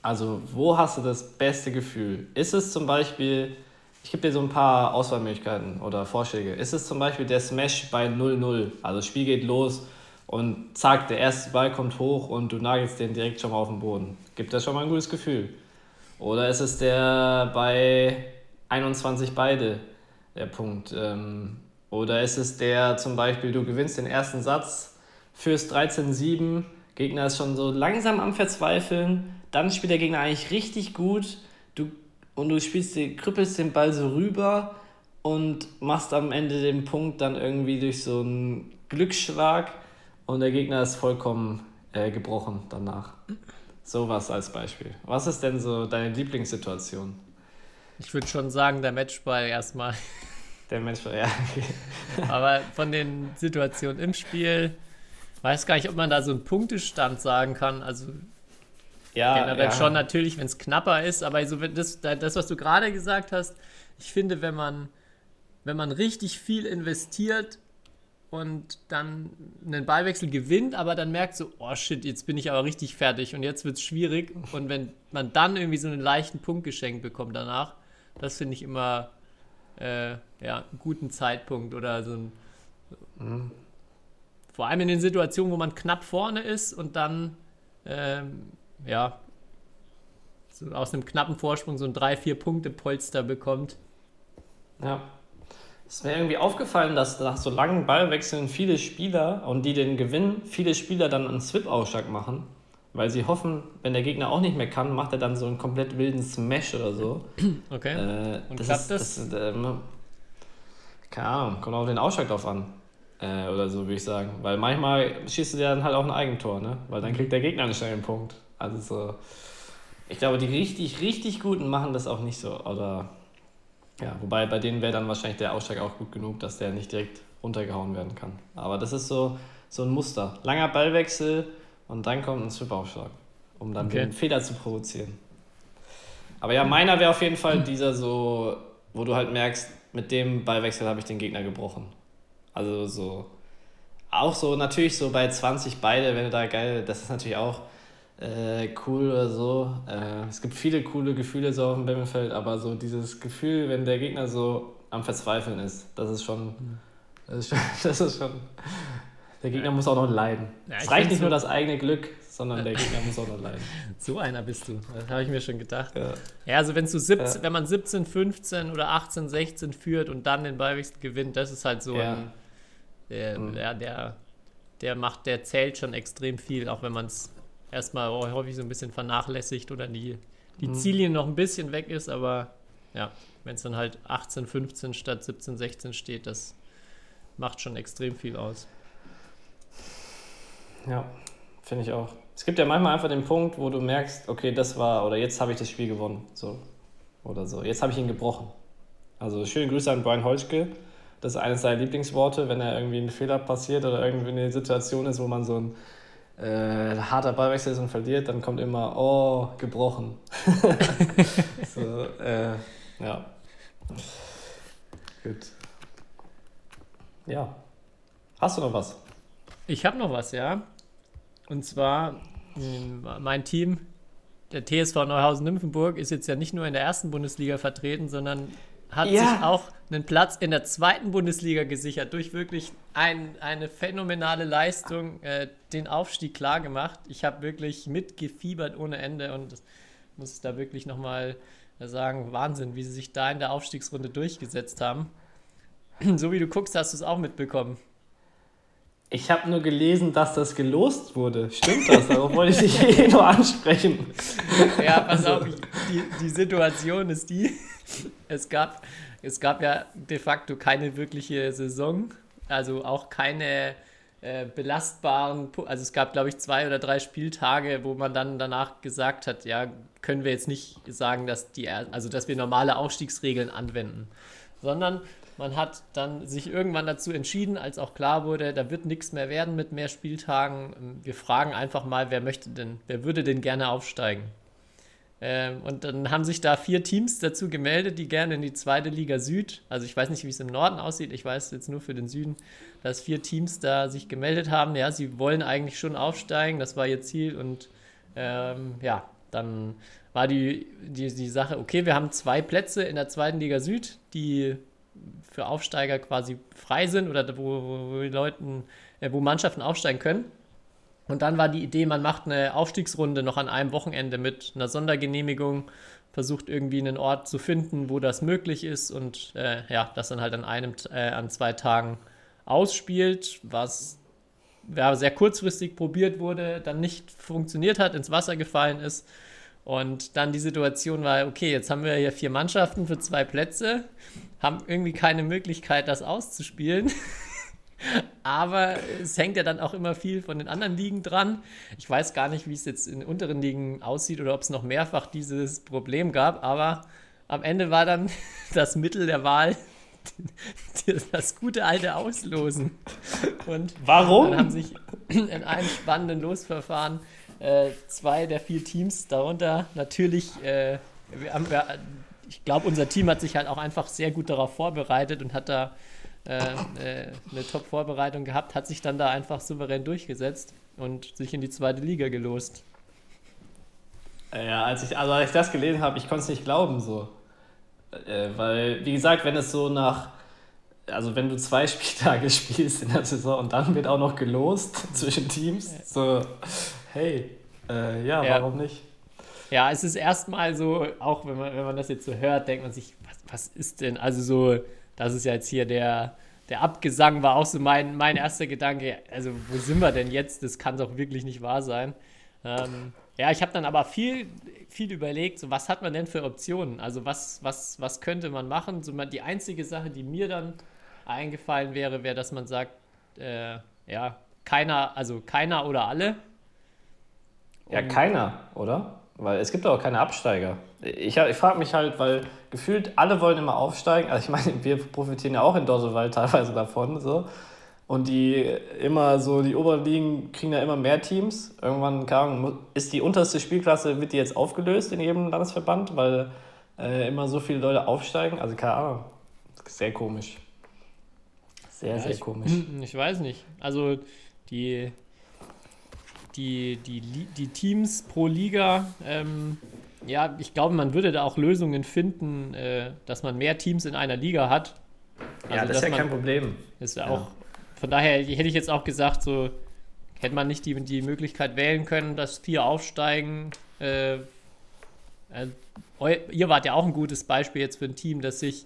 Also, wo hast du das beste Gefühl? Ist es zum Beispiel, ich gebe dir so ein paar Auswahlmöglichkeiten oder Vorschläge. Ist es zum Beispiel der Smash bei 0-0? Also, das Spiel geht los und zack, der erste Ball kommt hoch und du nagelst den direkt schon mal auf den Boden. Gibt das schon mal ein gutes Gefühl? Oder ist es der bei 21 beide, der Punkt? Ähm, oder ist es der zum Beispiel, du gewinnst den ersten Satz, führst 13-7, Gegner ist schon so langsam am Verzweifeln, dann spielt der Gegner eigentlich richtig gut und du spielst, krüppelst den Ball so rüber und machst am Ende den Punkt dann irgendwie durch so einen Glücksschlag und der Gegner ist vollkommen äh, gebrochen danach. Sowas als Beispiel. Was ist denn so deine Lieblingssituation? Ich würde schon sagen, der Matchball erstmal. (laughs) Der Matchball, ja. Okay. (laughs) Aber von den Situationen im Spiel, weiß gar nicht, ob man da so einen Punktestand sagen kann. Also ja, generell ja. schon natürlich, wenn es knapper ist, aber so wenn das, das, was du gerade gesagt hast, ich finde, wenn man, wenn man richtig viel investiert und dann einen Ballwechsel gewinnt, aber dann merkt so, oh shit, jetzt bin ich aber richtig fertig und jetzt wird es schwierig. Und wenn man dann irgendwie so einen leichten Punkt geschenkt bekommt danach, das finde ich immer äh, ja, einen guten Zeitpunkt oder so ein. Mhm. Vor allem in den Situationen, wo man knapp vorne ist und dann ähm, ja so aus einem knappen Vorsprung so ein 3-4 Punkte Polster bekommt. Ja. Es ist mir irgendwie aufgefallen, dass nach so langen Ballwechseln viele Spieler und die den gewinnen, viele Spieler dann einen Swip-Ausschlag machen, weil sie hoffen, wenn der Gegner auch nicht mehr kann, macht er dann so einen komplett wilden Smash oder so. (clears throat) Okay. Äh, Und das klappt ist, das? das ist, ähm, keine Ahnung, kommt auf den Ausschlag drauf an. Äh, oder so, würde ich sagen. Weil manchmal schießt du dir dann halt auch ein Eigentor, ne? Weil dann kriegt der Gegner einen schnellen Punkt. Also so. Ich glaube, die richtig, richtig Guten machen das auch nicht so. Oder. Ja, wobei bei denen wäre dann wahrscheinlich der Ausschlag auch gut genug, dass der nicht direkt runtergehauen werden kann. Aber das ist so, so ein Muster. Langer Ballwechsel und dann kommt ein Swip-Aufschlag, um dann Okay. den Fehler zu provozieren. Aber ja, meiner wäre auf jeden Fall dieser so, wo du halt merkst, mit dem Ballwechsel habe ich den Gegner gebrochen. Also so, auch so natürlich so bei 20 beide, wenn du da geil, das ist natürlich auch äh, cool oder so. Äh, es gibt viele coole Gefühle so auf dem Bämmelfeld, aber so dieses Gefühl, wenn der Gegner so am Verzweifeln ist, das ist schon, das ist schon, (laughs) das ist schon der Gegner muss auch noch leiden. Ja, es ich reicht nicht nur das eigene Glück, sondern der Gegner muss auch noch leiden. (laughs) So einer bist du. Das habe ich mir schon gedacht. Ja. Ja, also wenn, du 17, Ja. wenn man 17, 15 oder 18, 16 führt und dann den Ballwechsel gewinnt, das ist halt so Ja. ein, der, Mhm. der, der, der macht, der zählt schon extrem viel, auch wenn man es erstmal häufig so ein bisschen vernachlässigt oder die, die Mhm. Ziellinie noch ein bisschen weg ist, aber ja, wenn es dann halt 18, 15 statt 17, 16 steht, das macht schon extrem viel aus. Ja, finde ich auch. Es gibt ja manchmal einfach den Punkt, wo du merkst, okay, das war, oder jetzt habe ich das Spiel gewonnen. So. Oder so. Jetzt habe ich ihn gebrochen. Also schöne Grüße an Brian Holschke. Das ist eines seiner Lieblingsworte, wenn er irgendwie ein Fehler passiert oder irgendwie eine Situation ist, wo man so ein äh, harter Ballwechsel ist und verliert, dann kommt immer, oh, gebrochen. (laughs) so, äh, ja. Gut. Ja. Hast du noch was? Ich habe noch was, ja. Und zwar ähm, mein Team, der TSV Neuhausen-Nymphenburg, ist jetzt ja nicht nur in der ersten Bundesliga vertreten, sondern hat Ja. sich auch einen Platz in der zweiten Bundesliga gesichert durch wirklich ein, eine phänomenale Leistung, äh, den Aufstieg klar gemacht. Ich habe wirklich mitgefiebert ohne Ende und muss da wirklich nochmal sagen, Wahnsinn, wie sie sich da in der Aufstiegsrunde durchgesetzt haben. (clears throat) So wie du guckst, hast du es auch mitbekommen. Ich habe nur gelesen, dass das gelost wurde. Stimmt das? Darauf wollte ich dich eh (laughs) nur ansprechen. Ja, (laughs) pass Also- auf, die, die Situation ist die, es gab, es gab ja de facto keine wirkliche Saison, also auch keine äh, belastbaren, also es gab, glaube ich, zwei oder drei Spieltage, wo man dann danach gesagt hat, ja, können wir jetzt nicht sagen, dass die, also dass wir normale Aufstiegsregeln anwenden, sondern man hat dann sich irgendwann dazu entschieden, als auch klar wurde, da wird nichts mehr werden mit mehr Spieltagen. Wir fragen einfach mal, wer möchte denn, wer würde denn gerne aufsteigen? Ähm, und dann haben sich da vier Teams dazu gemeldet, die gerne in die zweite Liga Süd, also ich weiß nicht, wie es im Norden aussieht, ich weiß jetzt nur für den Süden, dass vier Teams da sich gemeldet haben. Ja, sie wollen eigentlich schon aufsteigen, das war ihr Ziel und ähm, ja, dann war die, die, die Sache, okay, wir haben zwei Plätze in der zweiten Liga Süd, die für Aufsteiger quasi frei sind oder wo, wo, wo Leuten, äh, wo Mannschaften aufsteigen können. Und dann war die Idee, man macht eine Aufstiegsrunde noch an einem Wochenende mit einer Sondergenehmigung, versucht irgendwie einen Ort zu finden, wo das möglich ist und äh, ja, das dann halt an einem, äh, an zwei Tagen ausspielt, was ja, sehr kurzfristig probiert wurde, dann nicht funktioniert hat, ins Wasser gefallen ist. Und dann die Situation war, okay, jetzt haben wir hier vier Mannschaften für zwei Plätze, haben irgendwie keine Möglichkeit, das auszuspielen. (laughs) Aber es hängt ja dann auch immer viel von den anderen Ligen dran. Ich weiß gar nicht, wie es jetzt in unteren Ligen aussieht oder ob es noch mehrfach dieses Problem gab. Aber am Ende war dann (laughs) das Mittel der Wahl (laughs) das gute alte Auslosen. Und Warum? Dann haben sich in einem spannenden Losverfahren äh, zwei der vier Teams darunter natürlich, äh, wir haben, wir, ich glaube, unser Team hat sich halt auch einfach sehr gut darauf vorbereitet und hat da äh, äh, eine Top-Vorbereitung gehabt, hat sich dann da einfach souverän durchgesetzt und sich in die zweite Liga gelost. Ja, als ich, also als ich das gelesen habe, ich konnte es nicht glauben so. Äh, weil, wie gesagt, wenn es so nach, also wenn du zwei (laughs) Spieltage spielst in der Saison und dann wird auch noch gelost (laughs) zwischen Teams, so, hey, äh, ja, ja, warum nicht? Ja, es ist erstmal so, auch wenn man, wenn man das jetzt so hört, denkt man sich, was, was ist denn, also so, das ist ja jetzt hier der, der Abgesang war auch so mein, mein erster Gedanke, also wo sind wir denn jetzt? Das kann doch wirklich nicht wahr sein. Ähm, ja, ich habe dann aber viel, viel überlegt, so was hat man denn für Optionen? Also was, was, was könnte man machen? So, die einzige Sache, die mir dann eingefallen wäre, wäre, dass man sagt, äh, ja, keiner, also keiner oder alle. Ja, keiner, oder? Weil es gibt auch keine Absteiger. Ich, ich frage mich halt, weil gefühlt alle wollen immer aufsteigen. Also ich meine, (laughs) wir profitieren ja auch in Dorsewald teilweise davon. So. Und die immer so, die oberen Ligen kriegen ja immer mehr Teams. Irgendwann kann, ist die unterste Spielklasse, wird die jetzt aufgelöst in jedem Landesverband, weil äh, immer so viele Leute aufsteigen. Also keine Ahnung. Sehr komisch. Sehr, ja, sehr ich, komisch. Ich weiß nicht. Also die die, die, die Teams pro Liga, ähm, ja, ich glaube, man würde da auch Lösungen finden, äh, dass man mehr Teams in einer Liga hat. Also, ja, das ist ja kein Problem. Ist ja, auch, von daher hätte ich jetzt auch gesagt, so hätte man nicht die, die Möglichkeit wählen können, dass vier aufsteigen. Äh, äh, ihr wart ja auch ein gutes Beispiel jetzt für ein Team, das sich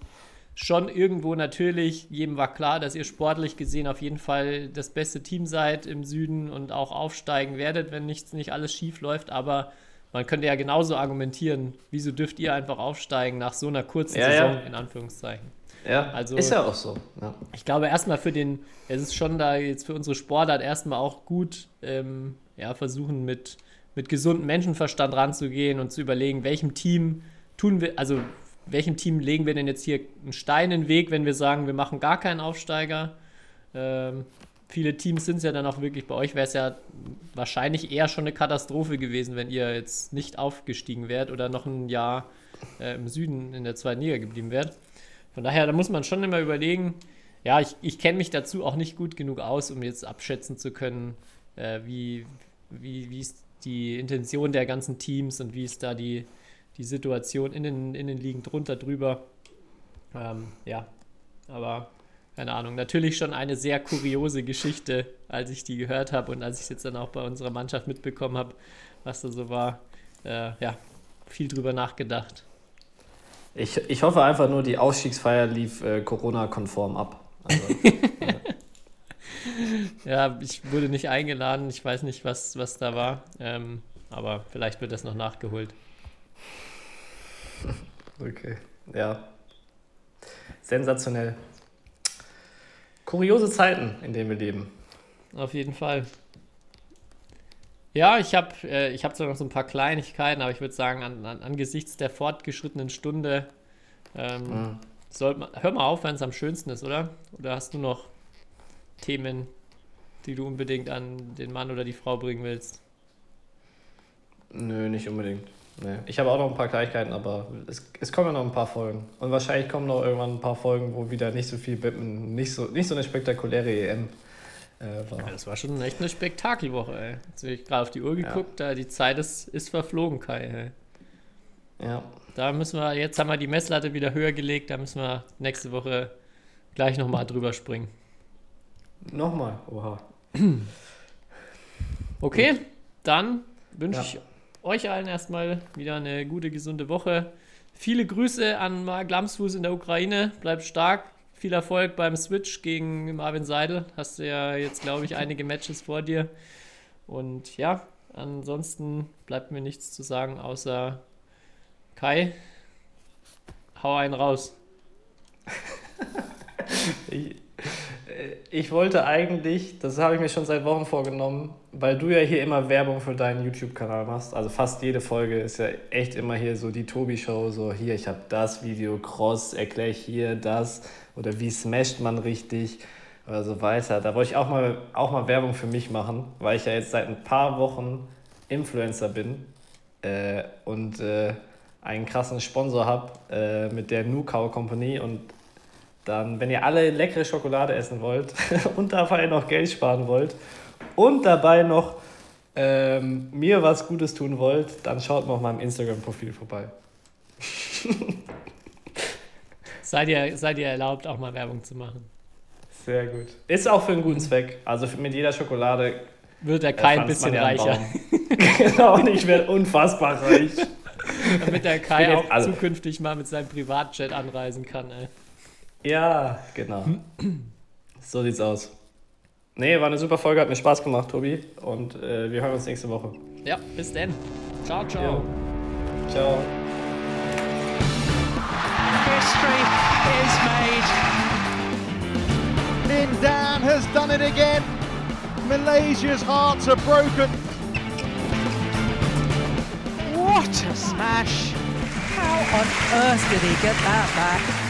schon irgendwo natürlich, jedem war klar, dass ihr sportlich gesehen auf jeden Fall das beste Team seid im Süden und auch aufsteigen werdet, wenn nichts nicht alles schief läuft, aber man könnte ja genauso argumentieren, wieso dürft ihr einfach aufsteigen nach so einer kurzen ja, Saison, ja. in Anführungszeichen. Ja, also, ist ja auch so. Ja. Ich glaube erstmal für den, es ist schon da jetzt für unsere Sportart erstmal auch gut, ähm, ja, versuchen mit, mit gesundem Menschenverstand ranzugehen und zu überlegen, welchem Team tun wir, also welchem Team legen wir denn jetzt hier einen Stein in den Weg, wenn wir sagen, wir machen gar keinen Aufsteiger? Ähm, viele Teams sind es ja dann auch wirklich, bei euch wäre es ja wahrscheinlich eher schon eine Katastrophe gewesen, wenn ihr jetzt nicht aufgestiegen wärt oder noch ein Jahr äh, im Süden in der zweiten Liga geblieben wärt. Von daher, da muss man schon immer überlegen, ja, ich, ich kenne mich dazu auch nicht gut genug aus, um jetzt abschätzen zu können, äh, wie, wie, wie ist die Intention der ganzen Teams und wie ist da die, die Situation in den, in den Ligen drunter, drüber. Ähm, ja, aber keine Ahnung, natürlich schon eine sehr kuriose Geschichte, als ich die gehört habe und als ich es jetzt dann auch bei unserer Mannschaft mitbekommen habe, was da so war. Äh, ja, viel drüber nachgedacht. Ich, ich hoffe einfach nur, die Ausstiegsfeier lief äh, Corona-konform ab. Also, (laughs) ja, ich wurde nicht eingeladen, ich weiß nicht, was, was da war, ähm, aber vielleicht wird das noch nachgeholt. (laughs) Okay, ja. Sensationell. Kuriose Zeiten, in denen wir leben. Auf jeden Fall. Ja, ich habe äh, ich hab zwar noch so ein paar Kleinigkeiten, aber ich würde sagen, an, an, angesichts der fortgeschrittenen Stunde ähm, mhm. Soll, ma- hör mal auf, wenn es am schönsten ist, oder? Oder hast du noch Themen, die du unbedingt an den Mann oder die Frau bringen willst? Nö, nicht unbedingt. Nee. Ich habe auch noch ein paar Kleinigkeiten, aber es, es kommen ja noch ein paar Folgen. Und wahrscheinlich kommen noch irgendwann ein paar Folgen, wo wieder nicht so viel Badminton, nicht so, nicht so eine spektakuläre EM äh, war. Ja, das war schon echt eine Spektakelwoche, ey. Jetzt habe ich gerade auf die Uhr geguckt, da die Zeit ist, ist verflogen, Kai. Ey. Ja. Da müssen wir, jetzt haben wir die Messlatte wieder höher gelegt, da müssen wir nächste Woche gleich nochmal drüber springen. Nochmal, oha. (clears throat) Okay, dann wünsche Ja. ich euch allen erstmal wieder eine gute, gesunde Woche. Viele Grüße an Mark Lamsfuß in der Ukraine. Bleibt stark. Viel Erfolg beim Switch gegen Marvin Seidel. Hast du ja jetzt, glaube ich, einige Matches vor dir. Und ja, ansonsten bleibt mir nichts zu sagen, außer Kai, hau einen raus. Ich, (laughs) ich wollte eigentlich, das habe ich mir schon seit Wochen vorgenommen, weil du ja hier immer Werbung für deinen YouTube-Kanal machst. Also fast jede Folge ist ja echt immer hier so die Tobi-Show, so hier, ich habe das Video, Cross, erkläre ich hier das oder wie smasht man richtig oder so weiter. Da wollte ich auch mal, auch mal Werbung für mich machen, weil ich ja jetzt seit ein paar Wochen Influencer bin äh, und äh, einen krassen Sponsor habe äh, mit der Nukau Company und dann, wenn ihr alle leckere Schokolade essen wollt (laughs) und dabei noch Geld sparen wollt und dabei noch ähm, mir was Gutes tun wollt, dann schaut mal auf meinem Instagram-Profil vorbei. (laughs) Seid ihr, seid ihr erlaubt, auch mal Werbung zu machen? Sehr gut. Ist auch für einen guten Zweck. Also mit jeder Schokolade Wird der äh, Kai ein pflanzt bisschen ja reicher. (laughs) Genau, und ich werde unfassbar reich. Damit der Kai auch alle- zukünftig mal mit seinem Privatjet anreisen kann. Ey. Ja, genau. So sieht's aus. Nee, war eine super Folge, hat mir Spaß gemacht, Tobi. Und äh, wir hören uns nächste Woche. Ja, bis dann. Ciao, ciao. Jo. Ciao. History is made. Lin Dan has done it again. Malaysia's hearts are broken. What a smash! How on earth did he get that back?